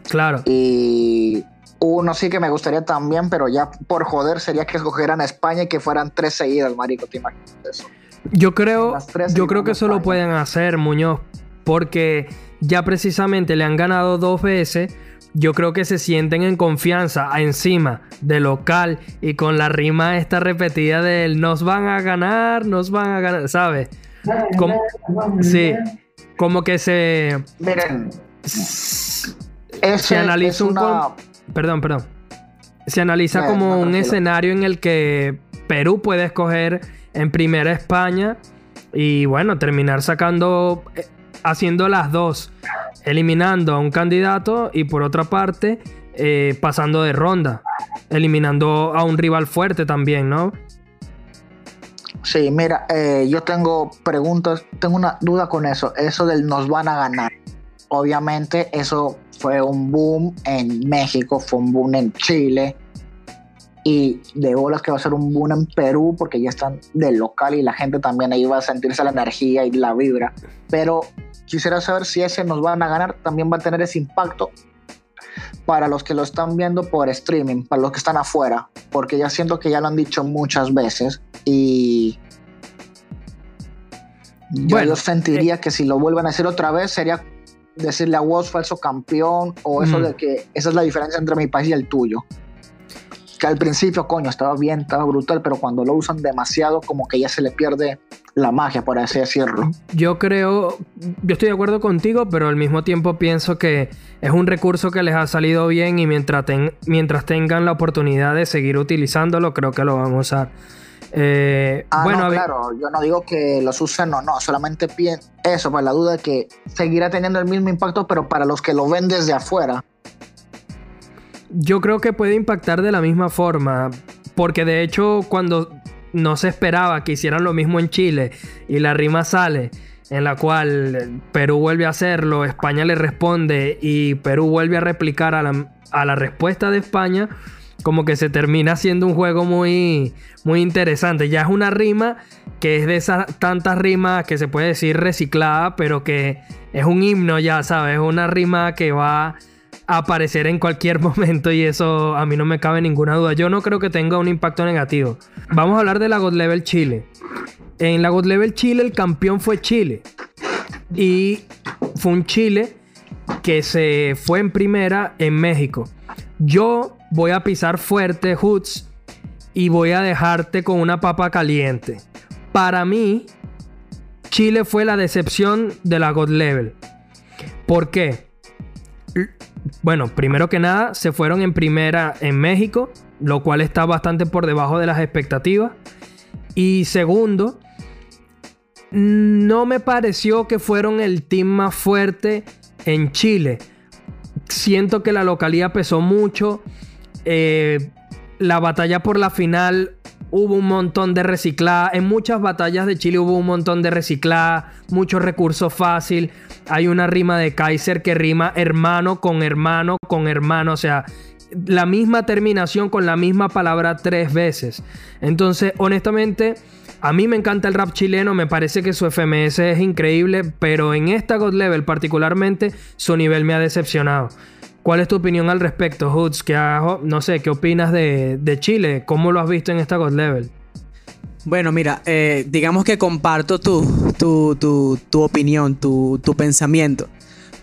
Claro. Y uno sí que me gustaría también, pero ya por joder sería que escogieran a España y que fueran tres seguidas, marico, ¿te imaginas eso? Yo creo, yo creo que eso lo pueden hacer, Muñoz, porque ya precisamente le han ganado dos veces. Yo creo que se sienten en confianza encima de local y con la rima esta repetida del nos van a ganar, nos van a ganar, ¿sabes? sí, como que se... Miren, se analiza un... Perdón, perdón. Se analiza como un escenario en el que Perú puede escoger en primera España y bueno, terminar sacando, eh, haciendo las dos, eliminando a un candidato y por otra parte eh, pasando de ronda, eliminando a un rival fuerte también, ¿no? Sí, mira, eh, yo tengo preguntas, tengo una duda con eso, eso del nos van a ganar. Obviamente eso fue un boom en México, fue un boom en Chile y de bolas que va a ser un boom en Perú porque ya están del local y la gente también ahí va a sentirse la energía y la vibra. Pero quisiera saber si ese nos van a ganar, también va a tener ese impacto para los que lo están viendo por streaming, para los que están afuera, porque ya siento que ya lo han dicho muchas veces y yo sentiría eh, que si lo vuelven a decir otra vez sería decirle a vos falso campeón o eso de que esa es la diferencia entre mi país y el tuyo. Que al principio, coño, estaba bien, estaba brutal, pero cuando lo usan demasiado, como que ya se le pierde la magia, por así decirlo. Yo creo, yo estoy de acuerdo contigo, pero al mismo tiempo pienso que es un recurso que les ha salido bien y mientras, mientras tengan la oportunidad de seguir utilizándolo, creo que lo van a usar. Eh, ah, bueno, claro, yo no digo que los usen o no, solamente pienso eso, pues la duda de que seguirá teniendo el mismo impacto, pero para los que lo ven desde afuera. Yo creo que puede impactar de la misma forma, porque de hecho cuando no se esperaba que hicieran lo mismo en Chile y la rima sale en la cual Perú vuelve a hacerlo, España le responde y Perú vuelve a replicar a la, respuesta de España, como que se termina siendo un juego muy, muy interesante. Ya es una rima que es de esas tantas rimas que se puede decir reciclada, pero que es un himno ya, ¿sabes? Es una rima que va aparecer en cualquier momento y eso a mí no me cabe ninguna duda. Yo no creo que tenga un impacto negativo. Vamos a hablar de la God Level Chile. En la God Level Chile el campeón fue Chile. Y fue un Chile que se fue en primera en México. Yo voy a pisar fuerte, Hoods, y voy a dejarte con una papa caliente. Para mí, Chile fue la decepción de la God Level. ¿Por qué? Bueno, primero que nada, se fueron en primera en México, lo cual está bastante por debajo de las expectativas. Y segundo, no me pareció que fueron el team más fuerte en Chile. Siento que la localidad pesó mucho. Eh, la batalla por la final hubo un montón de reciclada. En muchas batallas de Chile hubo un montón de reciclada, mucho recurso fácil. Hay una rima de Kaiser que rima hermano con hermano con hermano. O sea, la misma terminación con la misma palabra tres veces. Entonces, honestamente, a mí me encanta el rap chileno. Me parece que su FMS es increíble. Pero en esta God Level, particularmente, su nivel me ha decepcionado. ¿Cuál es tu opinión al respecto, Hoods? no sé, ¿qué opinas de, Chile? ¿Cómo lo has visto en esta God Level? Bueno, mira, eh, digamos que comparto tu, tu, opinión, tu, pensamiento.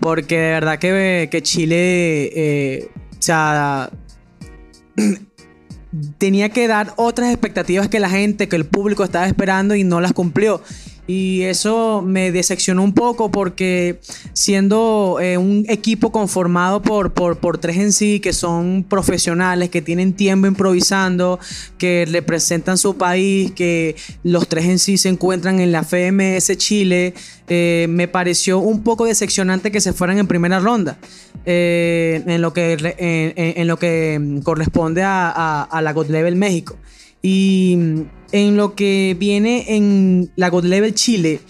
Porque de verdad que, que Chile, eh, o sea, tenía que dar otras expectativas que la gente, que el público estaba esperando y no las cumplió. Y eso me decepcionó un poco porque siendo eh, un equipo conformado por, por, tres en sí, que son profesionales, que tienen tiempo improvisando, que representan su país, que los tres en sí se encuentran en la FMS Chile, eh, me pareció un poco decepcionante que se fueran en primera ronda. Eh, en, lo que, en, lo que corresponde a, a la God Level México. Y en lo que viene en la God Level Chile,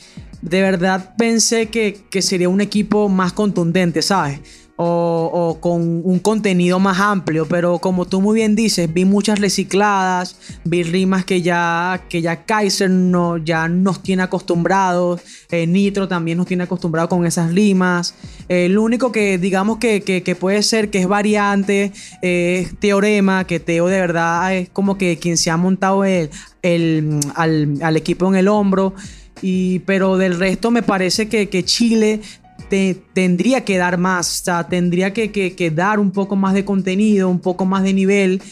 de verdad pensé que, que sería un equipo más contundente, ¿sabes? O, con un contenido más amplio, pero como tú muy bien dices, vi muchas recicladas, vi rimas que ya, que ya Kaiser no, ya nos tiene acostumbrados, eh, Nitro también nos tiene acostumbrados con esas rimas. Eh, lo único que digamos que, que, puede ser que es variante es Teorema, que Teo de verdad es como que quien se ha montado el, el, al, equipo en el hombro. Y, pero del resto me parece que Chile tendría que dar más, o sea, tendría que, que, dar un poco más de contenido, un poco más de nivel,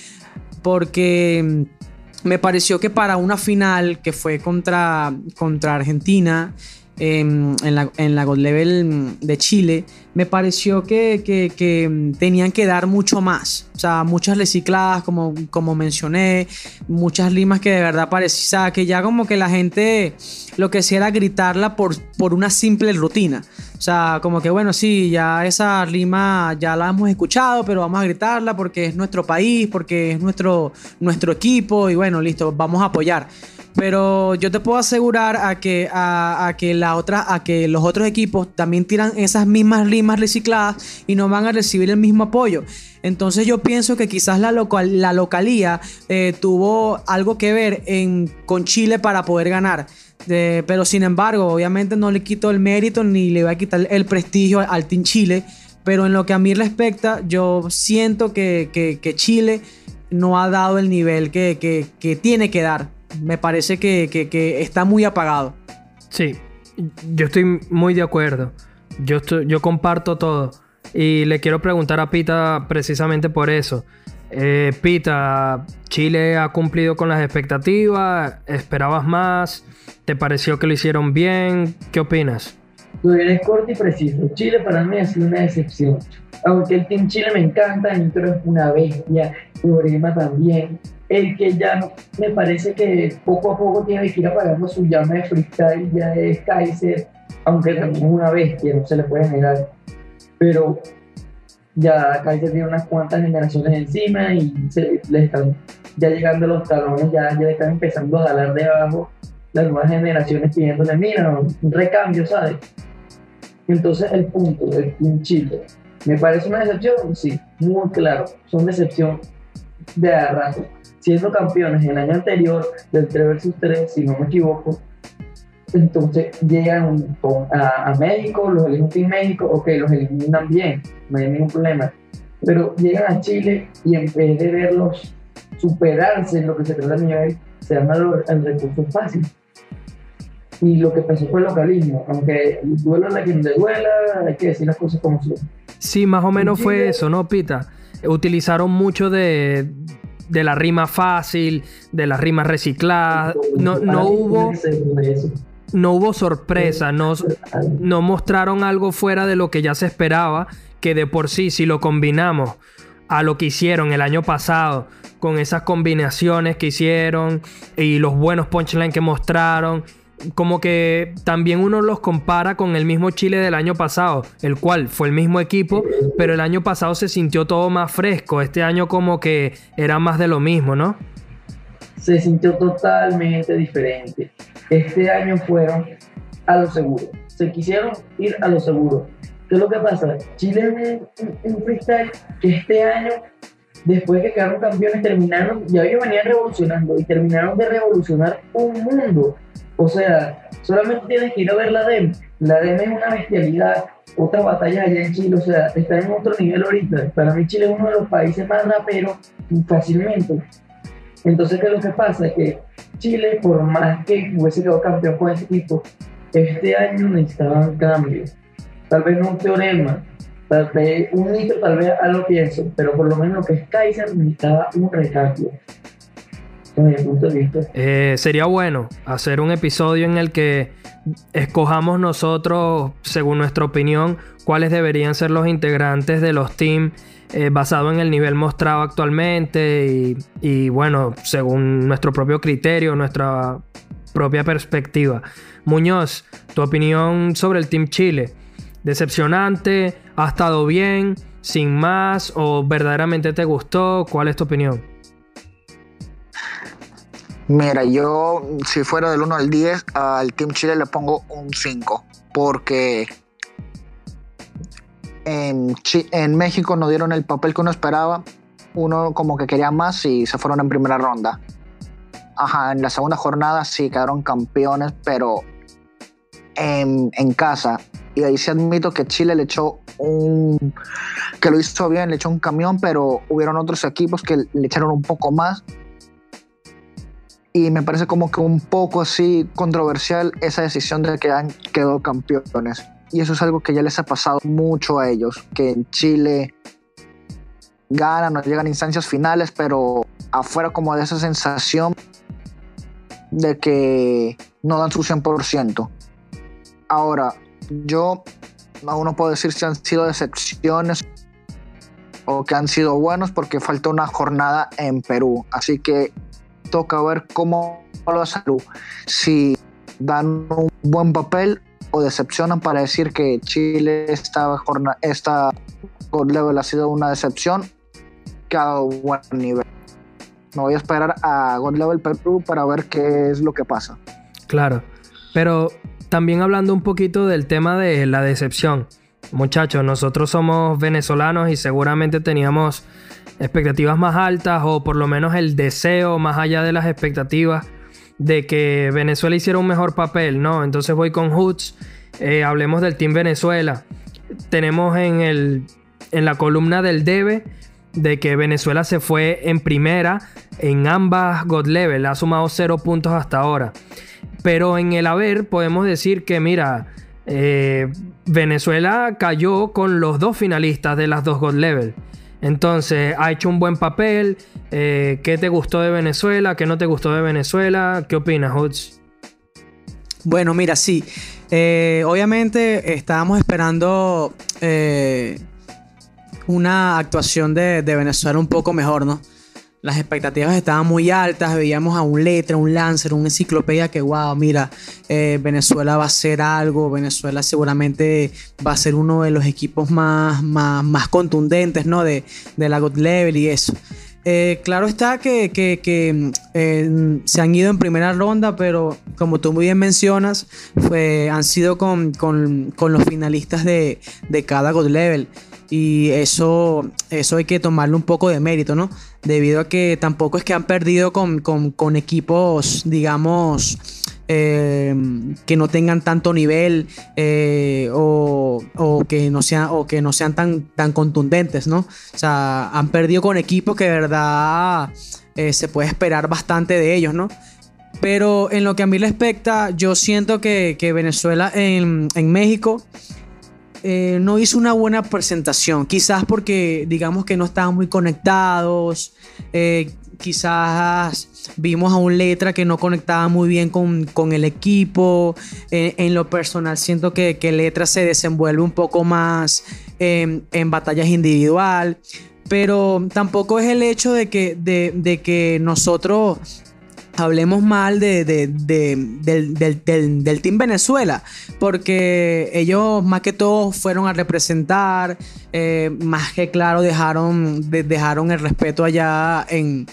porque mm, me pareció que para una final que fue contra, contra Argentina, em, en, la, en la God Level mm, de Chile, me pareció que, que, mm, tenían que dar mucho más. O sea, muchas recicladas, como, como mencioné, muchas rimas que de verdad parecía, que ya como que la gente lo que hacía era gritarla por, por una simple rutina. O sea, como que bueno, sí, ya esa rima ya la hemos escuchado, pero vamos a gritarla porque es nuestro país, porque es nuestro, nuestro equipo y bueno, listo, vamos a apoyar. Pero yo te puedo asegurar a que, a, que, la otra, a que los otros equipos también tiran esas mismas rimas recicladas y no van a recibir el mismo apoyo. Entonces yo pienso que quizás la, local, la localía eh, tuvo algo que ver en, con Chile para poder ganar pero sin embargo, obviamente no le quito el mérito ni le voy a quitar el prestigio al Team Chile. Pero en lo que a mí respecta, yo siento que, Chile no ha dado el nivel que, tiene que dar. Me parece que, está muy apagado. Sí, yo estoy muy de acuerdo. Yo, comparto todo. Y le quiero preguntar a Pita precisamente por eso. Eh, Pita, Chile ha cumplido con las expectativas, esperabas más, ¿te pareció que lo hicieron bien? ¿Qué opinas? Lo diré corto y preciso. Chile para mí ha sido una decepción. Aunque el Team Chile me encanta, Nitro es una bestia, Lorema también. El que ya me parece que poco a poco tiene que ir apagando su llama de freestyle, ya es Kaiser, aunque también es una bestia, no se le puede negar. Pero ya Kaiser tiene unas cuantas generaciones encima y se, le están ya llegando los talones, ya, ya están empezando a jalar de abajo las nuevas generaciones pidiéndole, mira, un recambio, ¿sabes? Entonces el punto del Chile, ¿me parece una decepción? Sí, muy claro, son decepción de arrastre. Siendo campeones el año anterior del 3 vs 3, si no me equivoco, entonces llegan a, México, los eligen en México, ok, los eliminan bien, no hay ningún problema. Pero llegan a Chile y en vez de verlos superarse en lo que se trata de nivel, se dan el recurso fácil. Y lo que pasó fue el localismo, aunque duela la quien le duela, hay que decir las cosas como son. Sí, más o menos fue eso, ¿no, Pita? Utilizaron mucho de, de la rima fácil, de las rimas recicladas. No, no hubo no hubo sorpresa, no, no mostraron algo fuera de lo que ya se esperaba, que de por sí, si lo combinamos a lo que hicieron el año pasado, con esas combinaciones que hicieron y los buenos punchlines que mostraron, como que también uno los compara con el mismo Chile del año pasado, el cual fue el mismo equipo, pero el año pasado se sintió todo más fresco, este año como que era más de lo mismo, ¿no? Se sintió totalmente diferente este año fueron a lo seguro. Se quisieron ir a lo seguro. ¿Qué es lo que pasa? Chile es un, freestyle que este año, después de que quedaron campeones, terminaron, ya ellos venían revolucionando y terminaron de revolucionar un mundo. O sea, solamente tienes que ir a ver la DEM. La DEM es una bestialidad, otra batalla allá en Chile, o sea, está en otro nivel ahorita. Para mí Chile es uno de los países más raperos fácilmente. Entonces, ¿qué es lo que pasa? Que Chile, por más que hubiese quedado campeón con ese equipo, este año necesitaban cambio. Tal vez no un teorema, tal vez un hito, tal vez algo pienso, pero por lo menos lo que es Kaiser necesitaba un recambio. Eh, sería bueno hacer un episodio en el que escojamos nosotros, según nuestra opinión, cuáles deberían ser los integrantes de los teams eh, basado en el nivel mostrado actualmente y, bueno, según nuestro propio criterio, nuestra propia perspectiva. Muñoz, tu opinión sobre el Team Chile. ¿Decepcionante? ¿Ha estado bien? ¿Sin más? ¿O verdaderamente te gustó? ¿Cuál es tu opinión? Mira, yo si fuera del 1 al 10, al Team Chile le pongo un 5. Porque en, en México no dieron el papel que uno esperaba. Uno como que quería más y se fueron en primera ronda. Ajá, en la segunda jornada sí quedaron campeones, pero en, en, casa. Y ahí sí admito que Chile le echó un. que lo hizo bien, le echó un camión, pero hubieron otros equipos que le echaron un poco más. Y me parece como que un poco así controversial esa decisión de que han quedado campeones y eso es algo que ya les ha pasado mucho a ellos, que en Chile ganan o llegan a instancias finales, pero afuera como de esa sensación de que no dan su 100%. Ahora, yo aún no puedo decir si han sido decepciones o que han sido buenos porque falta una jornada en Perú. Así que toca ver cómo lo hace. Si dan un buen papel o decepcionan para decir que Chile esta, esta God Level ha sido una decepción que ha dado buen nivel. Me voy a esperar a God Level Perú para ver qué es lo que pasa. Claro, pero también hablando un poquito del tema de la decepción. Muchachos, nosotros somos venezolanos y seguramente teníamos expectativas más altas o por lo menos el deseo más allá de las expectativas de que Venezuela hiciera un mejor papel, ¿no? Entonces voy con Hoots, eh, hablemos del Team Venezuela. Tenemos en, el, en la columna del debe de que Venezuela se fue en primera en ambas God Level, ha sumado cero puntos hasta ahora. Pero en el haber podemos decir que, mira, eh, Venezuela cayó con los dos finalistas de las dos God Level. Entonces, ha hecho un buen papel. Eh, ¿Qué te gustó de Venezuela? ¿Qué no te gustó de Venezuela? ¿Qué opinas, Hutz? Bueno, mira, sí. Eh, obviamente estábamos esperando eh, una actuación de, Venezuela un poco mejor, ¿no? Las expectativas estaban muy altas, veíamos a un letra, un lancer, una enciclopedia que, wow, mira, eh, Venezuela va a ser algo, Venezuela seguramente va a ser uno de los equipos más, más, contundentes, ¿no? De, de la God Level y eso. Eh, claro está que, eh, se han ido en primera ronda, pero como tú muy bien mencionas, han sido con, los finalistas de, cada God Level. Y eso, eso hay que tomarle un poco de mérito, ¿no? Debido a que tampoco es que han perdido con, con equipos, digamos, eh, que no tengan tanto nivel eh, o, que no sean, o que no sean tan, tan contundentes, ¿no? O sea, han perdido con equipos que de verdad eh, se puede esperar bastante de ellos, ¿no? Pero en lo que a mí respecta, yo siento que, Venezuela en, México no hizo una buena presentación. Quizás porque digamos que no estaban muy conectados quizás vimos a un letra que no conectaba muy bien con, el equipo. Eh, en lo personal, siento que, que, letra se desenvuelve un poco más en batallas individual. Pero tampoco es el hecho de que, de que nosotros hablemos mal de, del, Team Venezuela, porque ellos más que todo fueron a representar, eh, más que claro dejaron, dejaron el respeto allá en,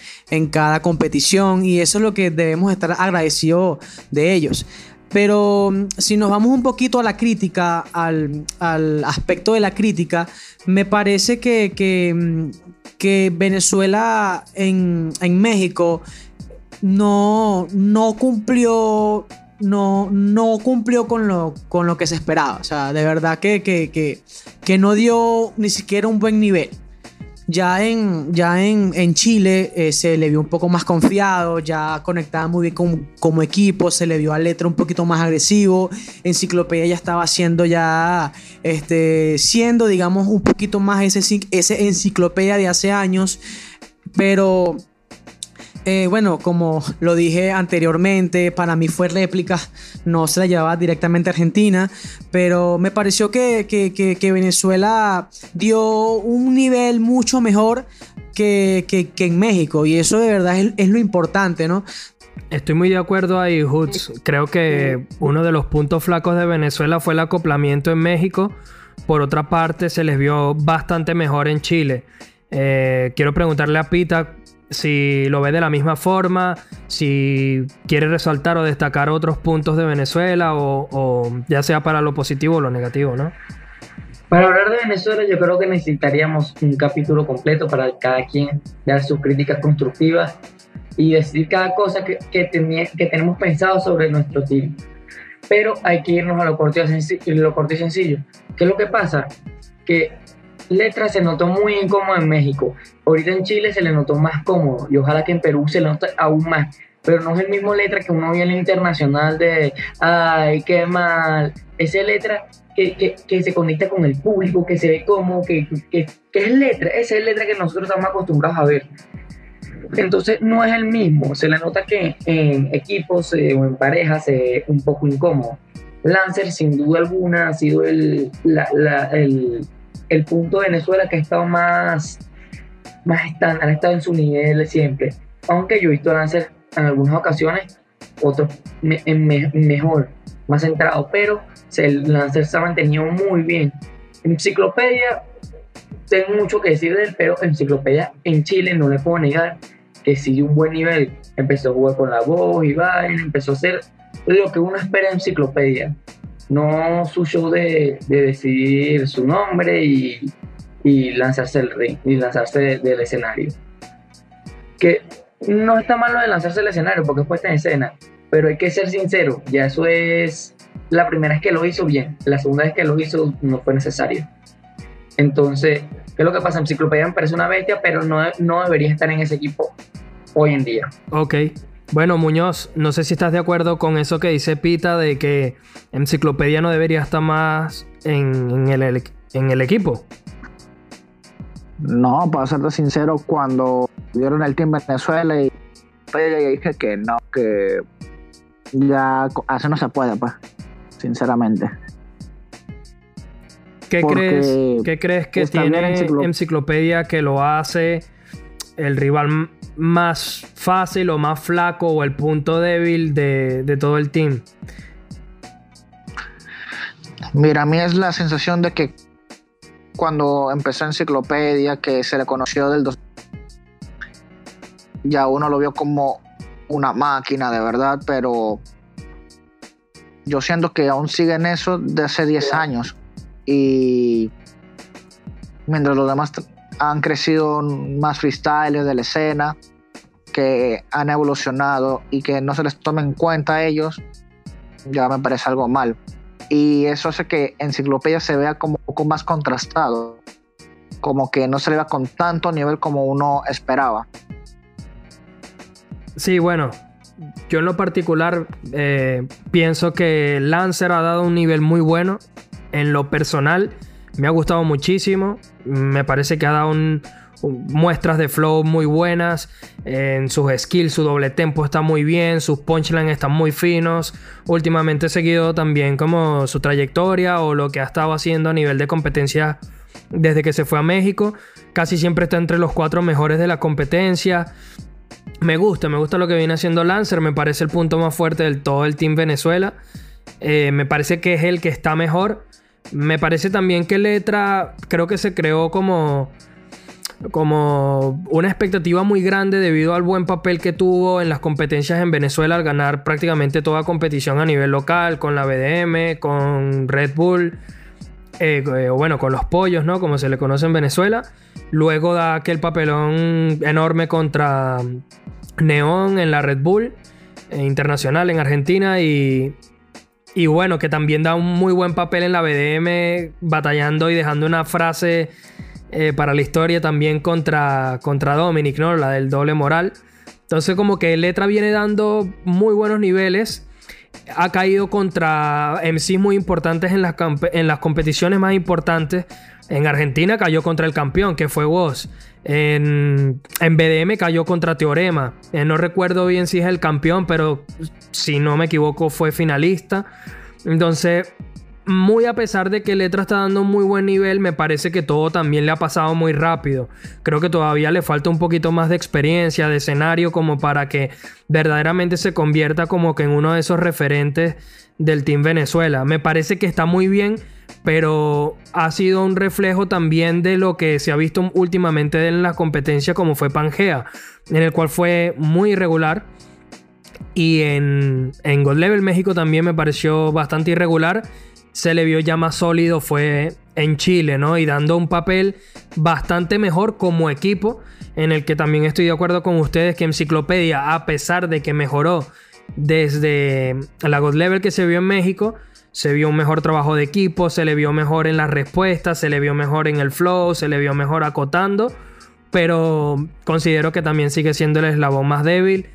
cada competición y eso es lo que debemos estar agradecidos de ellos. Pero mm, si nos vamos un poquito a la crítica, al, aspecto de la crítica, me parece que, que, mm, Venezuela en, en México no, no cumplió. No, no cumplió con lo, con lo que se esperaba. O sea, de verdad que, que, no dio ni siquiera un buen nivel. Ya en, ya en, Chile eh, se le vio un poco más confiado, ya conectaba muy bien como equipo, se le vio a Letra un poquito más agresivo, Enciclopedia ya estaba siendo ya, este, siendo digamos un poquito más ese, ese Enciclopedia de hace años, pero eh, bueno, como lo dije anteriormente, para mí fue réplica, no se la llevaba directamente a Argentina, pero me pareció que, Venezuela dio un nivel mucho mejor que, en México y eso de verdad es, lo importante, ¿no? Estoy muy de acuerdo ahí, Hutz. Creo que uno de los puntos flacos de Venezuela fue el acoplamiento en México. Por otra parte, se les vio bastante mejor en Chile. Eh, quiero preguntarle a Pita si lo ve de la misma forma, si quiere resaltar o destacar otros puntos de Venezuela o, ya sea para lo positivo o lo negativo, ¿no? Para hablar de Venezuela yo creo que necesitaríamos un capítulo completo para cada quien dar sus críticas constructivas y decir cada cosa que, que, que tenemos pensado sobre nuestro team. Pero hay que irnos a lo corto, y lo corto y sencillo. ¿Qué es lo que pasa? Que Letra se notó muy incómodo en México. Ahorita en Chile se le notó más cómodo y ojalá que en Perú se le note aún más. Pero no es el mismo letra que uno ve en la internacional de, ay, qué mal. Ese letra que, que, se conecta con el público, que se ve como, que, que, que es letra, esa es letra que nosotros estamos acostumbrados a ver. Entonces no es el mismo, se le nota que en equipos eh, o en parejas se ve un poco incómodo. Lancer sin duda alguna ha sido el, el el punto de Venezuela que ha estado más, más estándar, ha estado en su nivel siempre. Aunque yo he visto Lancer en algunas ocasiones, otros mejor, más centrado, pero el Lancer se ha mantenido muy bien. Enciclopedia, tengo mucho que decir de él, pero Enciclopedia en Chile no le puedo negar que sigue un buen nivel. Empezó a jugar con la voz y va, empezó a hacer lo que uno espera en Enciclopedia no su show de, decidir su nombre y, lanzarse el ring y lanzarse del escenario. Que no está malo de lanzarse del escenario porque es puesta en escena, pero hay que ser sincero, ya eso es la primera vez que lo hizo bien, la segunda vez que lo hizo no fue necesario. Entonces, ¿qué es lo que pasa? Enciclopedia me parece una bestia, pero no, no debería estar en ese equipo hoy en día. Ok, bueno, Muñoz, no sé si estás de acuerdo con eso que dice Pita de que Enciclopedia no debería estar más en, el, en el equipo. No, para serte sincero, cuando dieron el team Venezuela y dije que no, que ya así no se puede, pues, sinceramente. ¿Qué crees, ¿Qué crees que tiene enciclopedia que lo hace el rival más fácil o más flaco o el punto débil de, todo el team? Mira, a mí es la sensación de que cuando empezó Enciclopedia, que se le conoció del 2, ya uno lo vio como una máquina de verdad, pero yo siento que aún sigue en eso de hace 10 años. Y mientras los demás han crecido más freestylers de la escena, que han evolucionado y que no se les tome en cuenta a ellos, ya me parece algo mal y eso hace que Enciclopedia se vea como un poco más contrastado, como que no se le vea con tanto nivel como uno esperaba. Sí, bueno, yo en lo particular eh, pienso que Lancer ha dado un nivel muy bueno. En lo personal, me ha gustado muchísimo. Me parece que ha dado muestras de flow muy buenas. En sus skills, su doble tempo está muy bien. Sus punchlines están muy finos. Últimamente he seguido también como su trayectoria o lo que ha estado haciendo a nivel de competencia desde que se fue a México. Casi siempre está entre los cuatro mejores de la competencia. Me gusta, me gusta lo que viene haciendo Lancer. Me parece el punto más fuerte del todo el Team Venezuela. Eh, me parece que es el que está mejor. Me parece también que Letra creo que se creó como como una expectativa muy grande debido al buen papel que tuvo en las competencias en Venezuela al ganar prácticamente toda competición a nivel local con la BDM, con Red Bull, eh, eh, bueno, con los pollos, ¿no? Como se le conoce en Venezuela. Luego da aquel papelón enorme contra Neón en la Red Bull eh, Internacional en Argentina y, y bueno, que también da un muy buen papel en la BDM batallando y dejando una frase eh, para la historia también contra, contra Dominic, ¿no? La del doble moral. Entonces como que Letra viene dando muy buenos niveles. Ha caído contra MCs muy importantes en las, en las competiciones más importantes. En Argentina cayó contra el campeón, que fue Woz. En, en, BDM cayó contra Teorema. Eh, no recuerdo bien si es el campeón, pero si no me equivoco fue finalista. Entonces, muy a pesar de que Letra está dando un muy buen nivel, me parece que todo también le ha pasado muy rápido. Creo que todavía le falta un poquito más de experiencia, de escenario, como para que verdaderamente se convierta como que en uno de esos referentes del Team Venezuela. Me parece que está muy bien, pero ha sido un reflejo también de lo que se ha visto últimamente en la competencia como fue Pangea, en el cual fue muy irregular. Y en, en God Level México también me pareció bastante irregular se le vio ya más sólido fue en Chile, ¿no? Y dando un papel bastante mejor como equipo, en el que también estoy de acuerdo con ustedes que Enciclopedia, a pesar de que mejoró desde la God Level que se vio en México, se vio un mejor trabajo de equipo, se le vio mejor en las respuestas, se le vio mejor en el flow, se le vio mejor acotando, pero considero que también sigue siendo el eslabón más débil.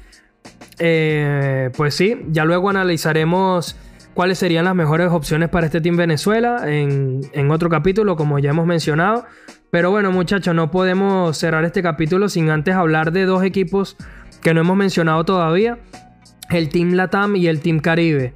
Eh, pues sí, ya luego analizaremos cuáles serían las mejores opciones para este Team Venezuela en, otro capítulo, como ya hemos mencionado. Pero bueno, muchachos, no podemos cerrar este capítulo sin antes hablar de dos equipos que no hemos mencionado todavía. El Team Latam y el Team Caribe.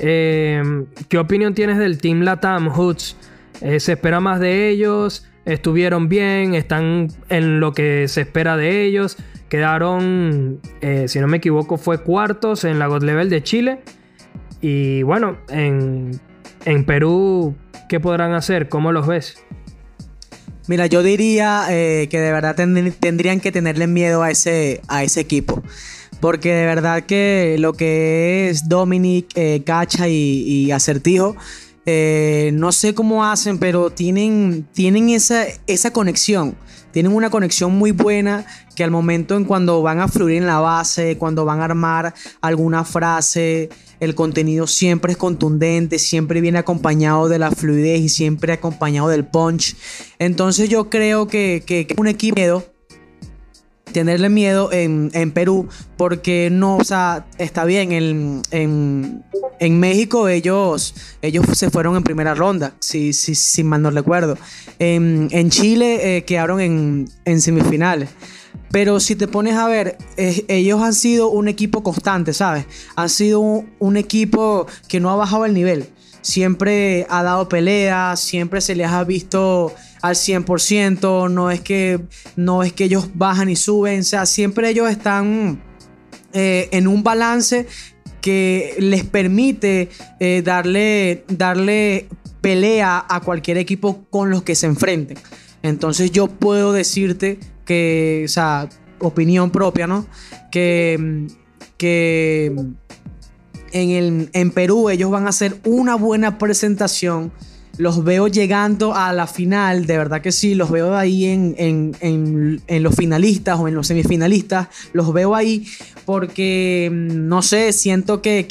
Eh, ¿Qué opinión tienes del Team Latam, Hoods? Eh, ¿Se espera más de ellos? ¿Estuvieron bien? ¿Están en lo que se espera de ellos? Quedaron, eh, si no me equivoco, fue cuartos en la God Level de Chile. Y bueno, en, Perú, ¿qué podrán hacer? ¿Cómo los ves? Mira, yo diría eh, que de verdad tendrían que tenerle miedo a ese, a ese equipo. Porque de verdad que lo que es Dominic, eh, Cacha y, Acertijo, eh, no sé cómo hacen, pero tienen, tienen esa, esa conexión. Tienen una conexión muy buena que al momento en cuando van a fluir en la base, cuando van a armar alguna frase, el contenido siempre es contundente, siempre viene acompañado de la fluidez y siempre acompañado del punch. Entonces yo creo que, que, un equipo tenerle miedo en, Perú porque no, o sea, está bien, en, en, México ellos, ellos se fueron en primera ronda, si, si, si mal no recuerdo. En, Chile eh, quedaron en, semifinales. Pero si te pones a ver, ellos han sido un equipo constante, ¿sabes? Han sido un, equipo que no ha bajado el nivel. Siempre ha dado peleas, siempre se les ha visto al 100%, no es que, no es que ellos bajan y suben, o sea, siempre ellos están eh, en un balance que les permite eh, darle, darle pelea a cualquier equipo con los que se enfrenten. Entonces yo puedo decirte que, o sea, opinión propia, ¿no? Que, que en, el, en Perú ellos van a hacer una buena presentación los veo llegando a la final, de verdad que sí, los veo ahí en, los finalistas o en los semifinalistas, los veo ahí porque, mm, no sé, siento que,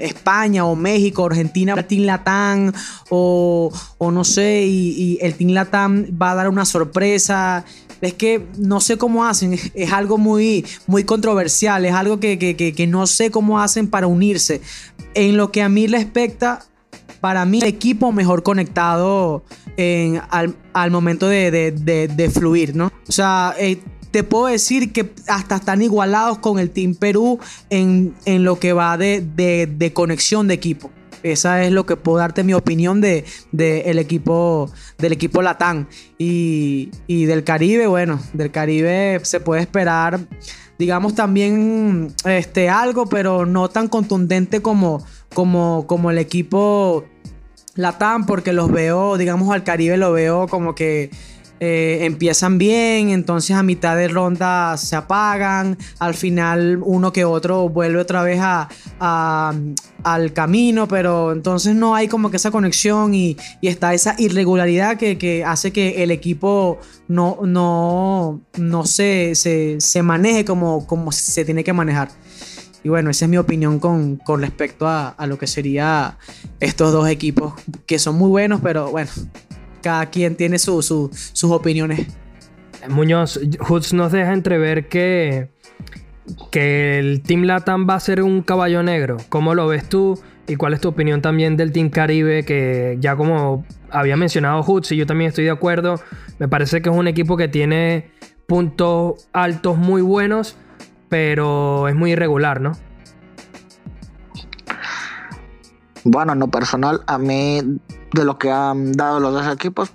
España o México, Argentina, el Team Latam o, no sé, y, el Team Latam va a dar una sorpresa es que no sé cómo hacen, es, algo muy, muy controversial, es algo que, que, no sé cómo hacen para unirse. En lo que a mí respecta, para mí, el equipo mejor conectado al, momento de, fluir, ¿no? O sea, eh, te puedo decir que hasta están igualados con el Team Perú en, lo que va de, conexión de equipo. Esa es lo que puedo darte mi opinión de, el equipo del equipo Latán y, y, del Caribe. Bueno, del Caribe se puede esperar, digamos también este algo, pero no tan contundente como como, como el equipo Latam, porque los veo, digamos, al Caribe lo veo como que eh, empiezan bien, entonces a mitad de ronda se apagan, al final uno que otro vuelve otra vez a, al camino, pero entonces no hay como que esa conexión y, está esa irregularidad que, hace que el equipo no, no, no se, se, maneje como, como se tiene que manejar. Y bueno, esa es mi opinión con, respecto a, lo que sería estos dos equipos, que son muy buenos, pero bueno, cada quien tiene sus opiniones. Muñoz, Hoods nos deja entrever que, que el Team Latam va a ser un caballo negro. ¿Cómo lo ves tú? ¿Y cuál es tu opinión también del Team Caribe? Que ya como había mencionado Hoods y yo también estoy de acuerdo, me parece que es un equipo que tiene puntos altos muy buenos pero es muy irregular, ¿no? Bueno, en lo personal, a mí, de lo que han dado los dos equipos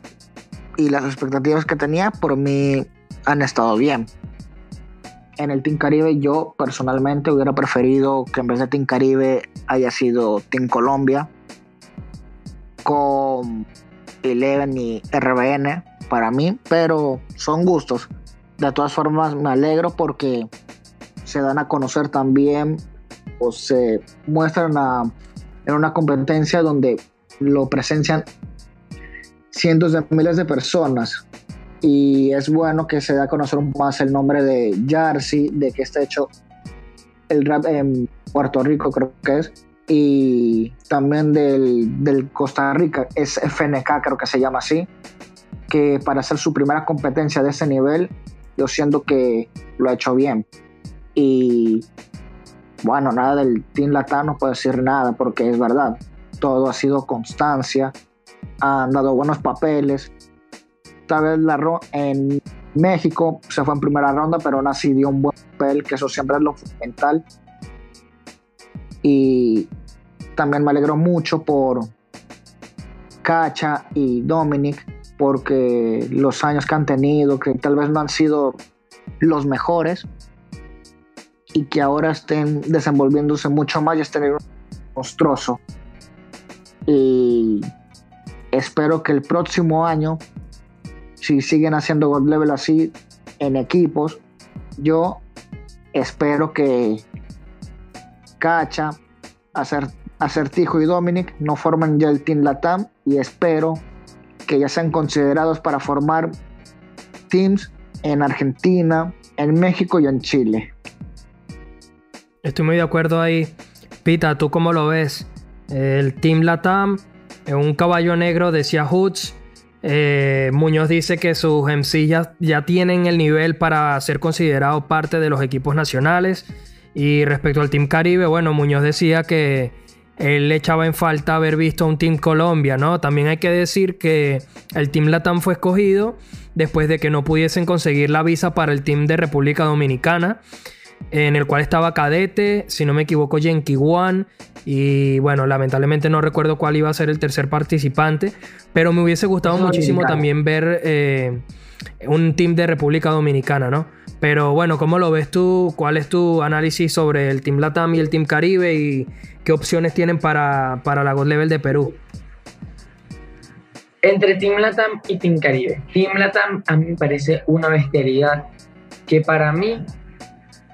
y las expectativas que tenía, por mí han estado bien. En el Team Caribe, yo personalmente hubiera preferido que en vez de Team Caribe haya sido Team Colombia con Eleven y RBN para mí, pero son gustos. De todas formas, me alegro porque se dan a conocer también o se muestran en una competencia donde lo presencian cientos de miles de personas y es bueno que se dé a conocer más el nombre de Jersey, de que está hecho el rap en Puerto Rico creo que es y también del, del Costa Rica, es FNK creo que se llama así, que para hacer su primera competencia de ese nivel yo siento que lo ha hecho bien. Y bueno, nada del Team Latam no puedo decir nada porque es verdad. Todo ha sido constancia, han dado buenos papeles. Tal vez la en México se fue en primera ronda, pero aún así dio un buen papel, que eso siempre es lo fundamental. Y también me alegro mucho por Cacha y Dominic, porque los años que han tenido, que tal vez no han sido los mejores, y que ahora estén desenvolviéndose mucho más y estén monstruoso. Y espero que el próximo año, si siguen haciendo God Level así en equipos, yo espero que Cacha, Acertijo y Dominic no formen ya el Team Latam y espero que ya sean considerados para formar teams en Argentina, en México y en Chile. Estoy muy de acuerdo ahí. Pita, ¿tú cómo lo ves? El Team Latam, un caballo negro, decía Hoods. Eh, Muñoz dice que sus MC ya, ya tienen el nivel para ser considerados parte de los equipos nacionales. Y respecto al Team Caribe, bueno, Muñoz decía que él le echaba en falta haber visto a un Team Colombia, ¿no? También hay que decir que el Team Latam fue escogido después de que no pudiesen conseguir la visa para el Team de República Dominicana, en el cual estaba Cadete, si no me equivoco, Yankee One, y bueno, lamentablemente no recuerdo cuál iba a ser el tercer participante, pero me hubiese gustado muchísimo también ver eh, un Team de República Dominicana, ¿no? Pero bueno, ¿cómo lo ves tú? ¿Cuál es tu análisis sobre el Team Latam y el Team Caribe? ¿Y qué opciones tienen para, para la God Level de Perú? Entre Team Latam y Team Caribe. Team Latam a mí me parece una bestialidad que para mí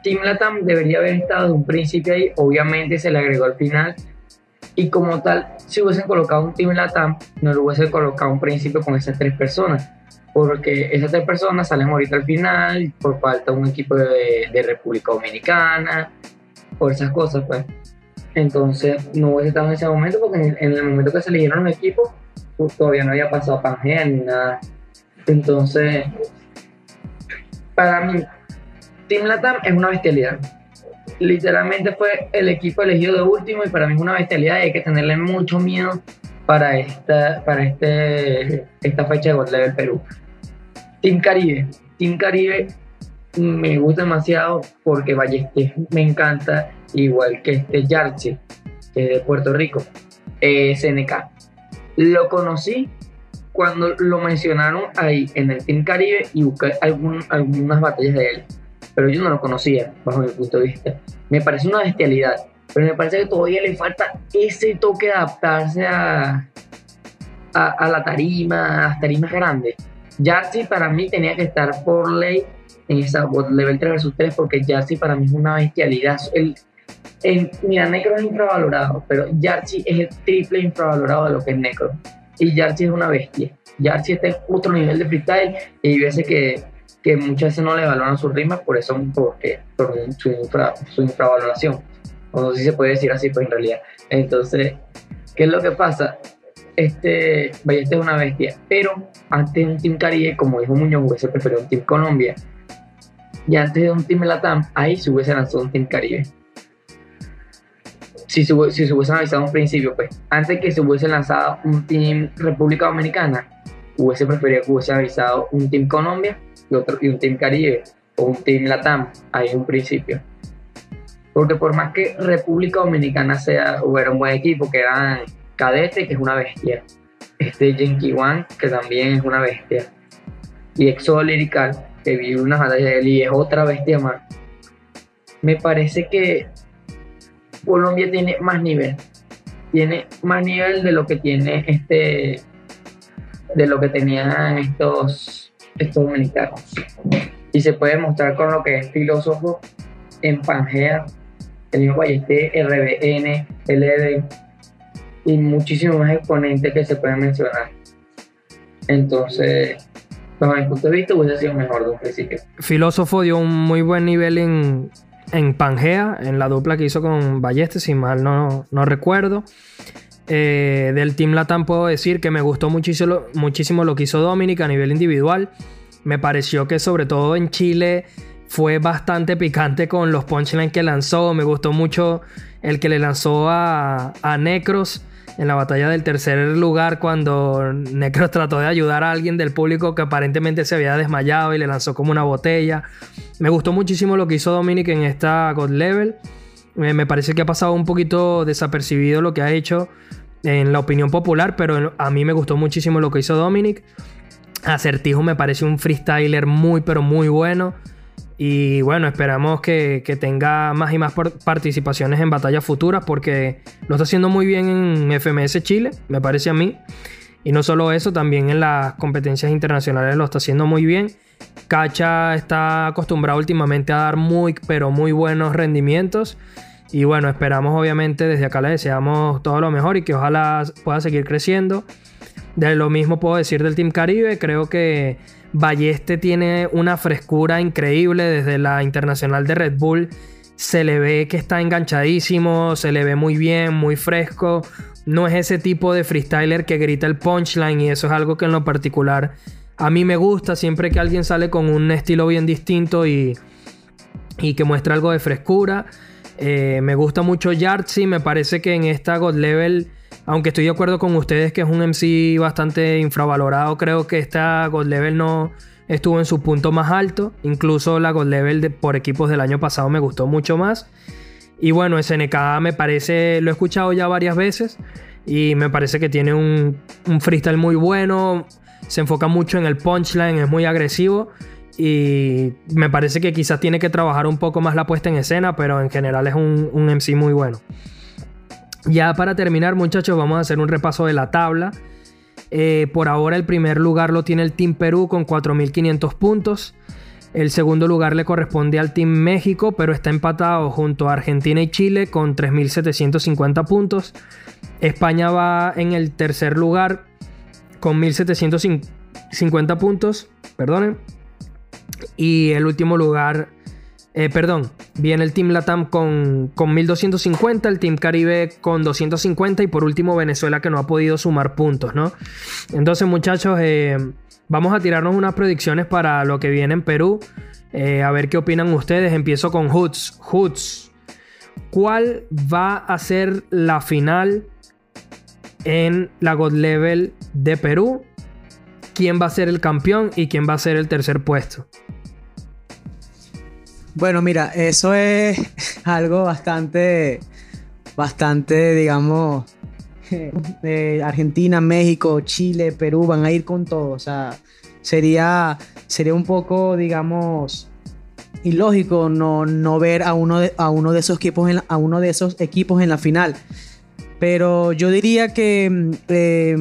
Team Latam debería haber estado de un principio ahí. Obviamente se le agregó al final. Y como tal, si hubiesen colocado un Team Latam, no lo hubiesen colocado un principio con esas tres personas porque esas tres personas salen ahorita al final por falta de un equipo de, República Dominicana, por esas cosas, pues. Entonces no hubiese estado en ese momento porque en, el momento que se eligieron los equipos pues, todavía no había pasado Pangea ni nada. Entonces, para mí, Team Latam es una bestialidad. Literalmente fue el equipo elegido de último y para mí es una bestialidad y hay que tenerle mucho miedo para esta, para este, esta fecha de God Level Perú. Team Caribe. Team Caribe me gusta demasiado porque Ballestés me encanta, igual que este Yarchi, que es de Puerto Rico, eh, SNK. Lo conocí cuando lo mencionaron ahí en el Team Caribe y busqué algunas batallas de él, pero yo no lo conocía bajo mi punto de vista. Me parece una bestialidad, pero me parece que todavía le falta ese toque de adaptarse a, a, a la tarima, a las tarimas grandes Yarsi para mí tenía que estar por ley en esa level 3 vs 3 porque Yarsi para mí es una bestialidad. El, mira, Necro es infravalorado, pero Yarsi es el triple infravalorado de lo que es Necro. Y Yarsi es una bestia. Yarsi está en otro nivel de freestyle y hay veces que, que muchas veces no le valoran sus rimas por eso, porque, por su, su infravaloración. O no sé si se puede decir así, pues en realidad. Entonces, ¿qué es lo que pasa? este Ballester es una bestia, pero antes de un Team Caribe, como dijo Muñoz, hubiese preferido un Team Colombia. Y antes de un Team Latam, ahí se hubiese lanzado un Team Caribe. Si se, si se hubiesen avisado un principio, pues antes que se hubiese lanzado un Team República Dominicana, hubiese preferido que hubiese avisado un Team Colombia y, otro, y un Team Caribe o un Team Latam ahí en un principio. Porque por más que República Dominicana sea, hubiera un buen equipo, que eran Cadete, que es una bestia. Este Genki One, que también es una bestia. Y Exo Lyrical, que vive una batalla de él y es otra bestia más. Me parece que Colombia tiene más nivel. Tiene más nivel de lo que tiene este. de lo que tenían estos, estos dominicanos. Y se puede mostrar con lo que es filósofo en Pangea, el mismo Ballesté, RBN, LD y muchísimos más exponentes que se pueden mencionar. Entonces, bajo mi punto de vista, hubiese sido mejor de un principio. Filósofo dio un muy buen nivel en, en Pangea, en la dupla que hizo con Balleste, si mal no, no recuerdo. Eh, del Team Latam puedo decir que me gustó muchísimo, lo que hizo Dominic a nivel individual. Me pareció que sobre todo en Chile fue bastante picante con los punchlines que lanzó. Me gustó mucho el que le lanzó a, a Necros en la batalla del tercer lugar cuando Necros trató de ayudar a alguien del público que aparentemente se había desmayado y le lanzó como una botella. Me gustó muchísimo lo que hizo Dominic en esta God Level. Me parece que ha pasado un poquito desapercibido lo que ha hecho en la opinión popular, pero a mí me gustó muchísimo lo que hizo Dominic. Acertijo me parece un freestyler muy, pero muy bueno. Y bueno, esperamos que, tenga más y más participaciones en batallas futuras porque lo está haciendo muy bien en FMS Chile, me parece a mí. Y no solo eso, también en las competencias internacionales lo está haciendo muy bien. Cacha está acostumbrado últimamente a dar muy, pero muy buenos rendimientos. Y bueno, esperamos obviamente desde acá le deseamos todo lo mejor y que ojalá pueda seguir creciendo. De lo mismo puedo decir del Team Caribe, creo que Balleste tiene una frescura increíble desde la internacional de Red Bull. se le ve que está enganchadísimo, se le ve muy bien, muy fresco. No es ese tipo de freestyler que grita el punchline y eso es algo que en lo particular a mí me gusta siempre que alguien sale con un estilo bien distinto y, y que muestra algo de frescura. Eh, me gusta mucho Yardzi, me parece que en esta God Level, aunque estoy de acuerdo con ustedes que es un MC bastante infravalorado, creo que esta God Level no estuvo en su punto más alto. Incluso la God Level por equipos del año pasado me gustó mucho más. Y bueno, SNK me parece, lo he escuchado ya varias veces y me parece que tiene un, un freestyle muy bueno, se enfoca mucho en el punchline, es muy agresivo y me parece que quizás tiene que trabajar un poco más la puesta en escena, pero en general es un, un MC muy bueno. Ya para terminar, muchachos, vamos a hacer un repaso de la tabla. Eh, por ahora el primer lugar lo tiene el Team Perú con 4.500 puntos. El segundo lugar le corresponde al Team México, pero está empatado junto a Argentina y Chile con 3.750 puntos. España va en el tercer lugar con 1.750 puntos. Perdonen. Y el último lugar, eh, perdón, viene el Team Latam con, con 1250, el Team Caribe con 250 y por último Venezuela que no ha podido sumar puntos, ¿no? Entonces muchachos, eh, vamos a tirarnos unas predicciones para lo que viene en Perú. Eh, a ver qué opinan ustedes. Empiezo con Hoods. Hoods, ¿cuál va a ser la final en la God Level de Perú? ¿Quién va a ser el campeón y quién va a ser el tercer puesto? Bueno, mira, eso es algo bastante, bastante, digamos, Argentina, México, Chile, Perú van a ir con todo. O sea, sería, sería un poco, digamos, ilógico no, no ver a uno, de, a uno de esos equipos en la, a uno de esos equipos en la final. Pero yo diría que eh,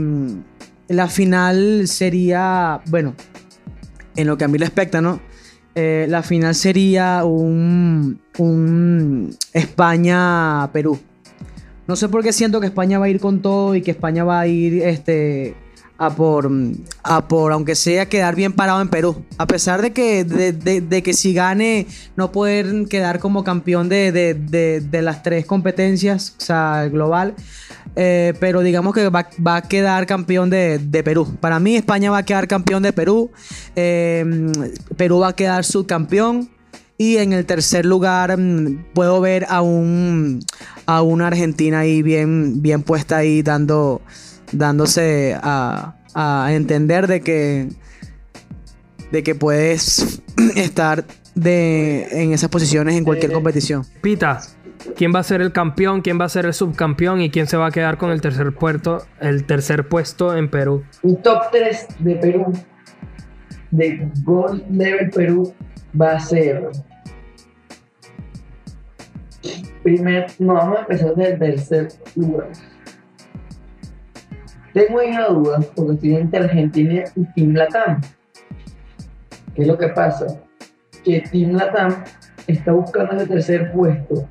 la final sería, bueno, en lo que a mí respecta, ¿no? Eh, la final sería un, un España-Perú. No sé por qué siento que España va a ir con todo y que España va a ir este, a por, a por, aunque sea quedar bien parado en Perú. A pesar de que, de, de, que si gane, no poder quedar como campeón de, de, las tres competencias, o sea, global. Eh, pero digamos que va, va, a quedar campeón de, Perú. Para mí, España va a quedar campeón de Perú. Eh, Perú va a quedar subcampeón. Y en el tercer lugar mm, puedo ver a un a una Argentina ahí bien, bien puesta ahí dando, dándose a, a entender de que, de que puedes estar de, en esas posiciones en cualquier competición. Pita, ¿quién va a ser el campeón? ¿Quién va a ser el subcampeón? ¿Y quién se va a quedar con el tercer, puerto, el tercer puesto en Perú? Un top 3 de Perú, de Gold Level Perú, va a ser Primer, no, vamos a empezar desde el tercer lugar. Tengo ahí una duda porque estoy entre Argentina y Team Latam. ¿Qué es lo que pasa? Que Team Latam está buscando ese tercer puesto.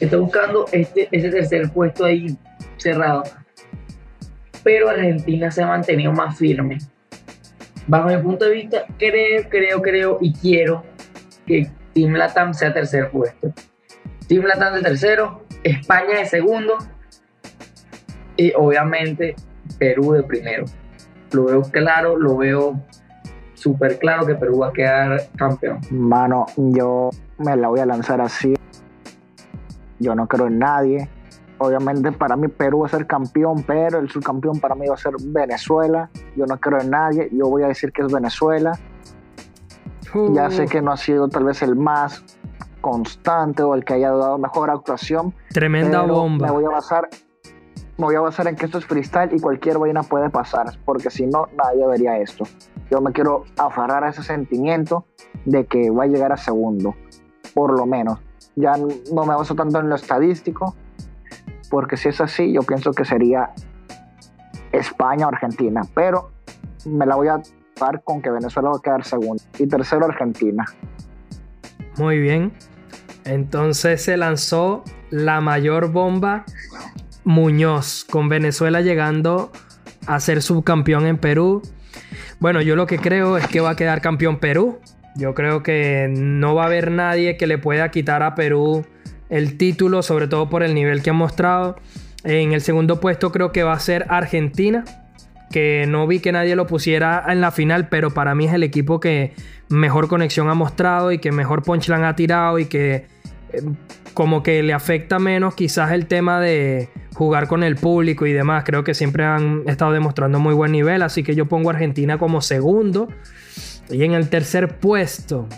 Está buscando este, ese tercer puesto ahí cerrado. Pero Argentina se ha mantenido más firme. Bajo mi punto de vista, creo, creo, creo y quiero que Team Latam sea tercer puesto. Team Latam de tercero, España de segundo y obviamente Perú de primero. Lo veo claro, lo veo súper claro que Perú va a quedar campeón. Mano, yo me la voy a lanzar así. Yo no creo en nadie. Obviamente para mí Perú va a ser campeón, pero el subcampeón para mí va a ser Venezuela. Yo no creo en nadie. Yo voy a decir que es Venezuela. Uh. Ya sé que no ha sido tal vez el más constante o el que haya dado mejor actuación. Tremenda bomba. Me voy a basar me voy a basar en que esto es freestyle y cualquier vaina puede pasar, porque si no, nadie vería esto. Yo me quiero aferrar a ese sentimiento de que va a llegar a segundo, por lo menos. Ya no me baso tanto en lo estadístico, porque si es así, yo pienso que sería España o Argentina, pero me la voy a dar con que Venezuela va a quedar segundo y tercero Argentina. Muy bien. Entonces se lanzó la mayor bomba Muñoz, con Venezuela llegando a ser subcampeón en Perú. Bueno, yo lo que creo es que va a quedar campeón Perú. Yo creo que no va a haber nadie que le pueda quitar a Perú el título, sobre todo por el nivel que han mostrado. En el segundo puesto creo que va a ser Argentina, que no vi que nadie lo pusiera en la final, pero para mí es el equipo que mejor conexión ha mostrado y que mejor punchline ha tirado y que eh, como que le afecta menos quizás el tema de jugar con el público y demás. Creo que siempre han estado demostrando muy buen nivel, así que yo pongo a Argentina como segundo. Y en el tercer puesto,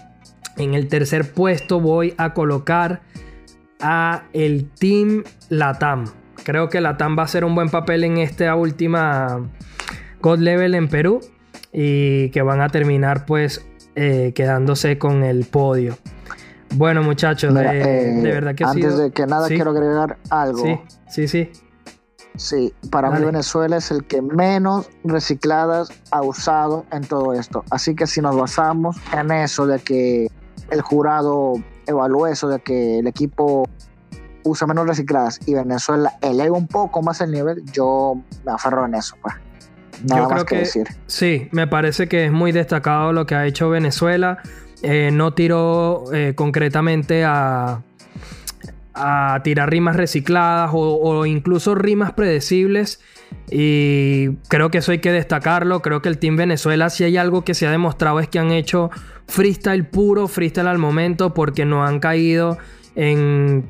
en el tercer puesto voy a colocar a el Team Latam. Creo que Latam va a hacer un buen papel en esta última God Level en Perú y que van a terminar pues eh, quedándose con el podio. Bueno muchachos, de, eh, verdad que Antes de que nada ¿Sí? quiero agregar algo. Sí, sí, sí. Sí, para Dale. mí Venezuela es el que menos recicladas ha usado en todo esto. Así que si nos basamos en eso de que el jurado evalúe eso de que el equipo usa menos recicladas y Venezuela eleva un poco más el nivel, yo me aferro en eso. Pues. Nada Yo creo más que, que- decir. Sí, me parece que es muy destacado lo que ha hecho Venezuela. Eh, no tiró eh, concretamente a, a tirar rimas recicladas o, incluso rimas predecibles. Y creo que eso hay que destacarlo. Creo que el Team Venezuela, si hay algo que se ha demostrado, es que han hecho freestyle puro, freestyle al momento, porque no han caído en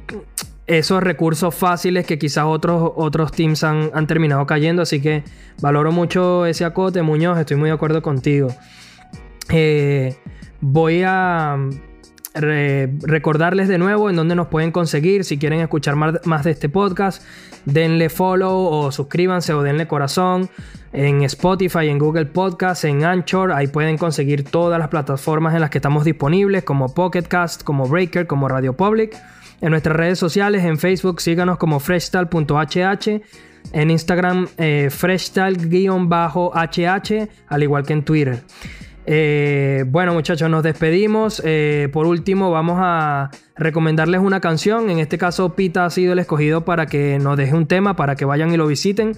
esos recursos fáciles que quizás otros, otros teams han, han terminado cayendo. Así que valoro mucho ese acote, Muñoz. Estoy muy de acuerdo contigo. Eh, voy a re- recordarles de nuevo en dónde nos pueden conseguir. Si quieren escuchar más, de este podcast, denle follow o suscríbanse o denle corazón. En Spotify, en Google Podcast, en Anchor, ahí pueden conseguir todas las plataformas en las que estamos disponibles, como Pocket Cast, como Breaker, como Radio Public. En nuestras redes sociales, en Facebook, síganos como freshtal.hh. En Instagram, eh, freshtal-hh, al igual que en Twitter. Eh, bueno, muchachos, nos despedimos. Eh, por último, vamos a recomendarles una canción. En este caso, Pita ha sido el escogido para que nos deje un tema, para que vayan y lo visiten.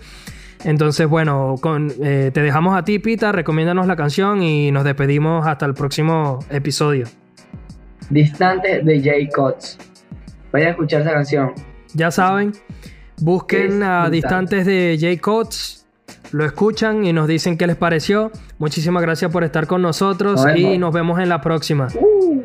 Entonces, bueno, con- eh, te dejamos a ti, Pita. Recomiéndanos la canción y nos despedimos hasta el próximo episodio. Distante de Jay Cots. Vayan a escuchar esa canción. Ya saben, busquen a distantes de J Coats, lo escuchan y nos dicen qué les pareció. Muchísimas gracias por estar con nosotros Nos y nos vemos en la próxima. Uh.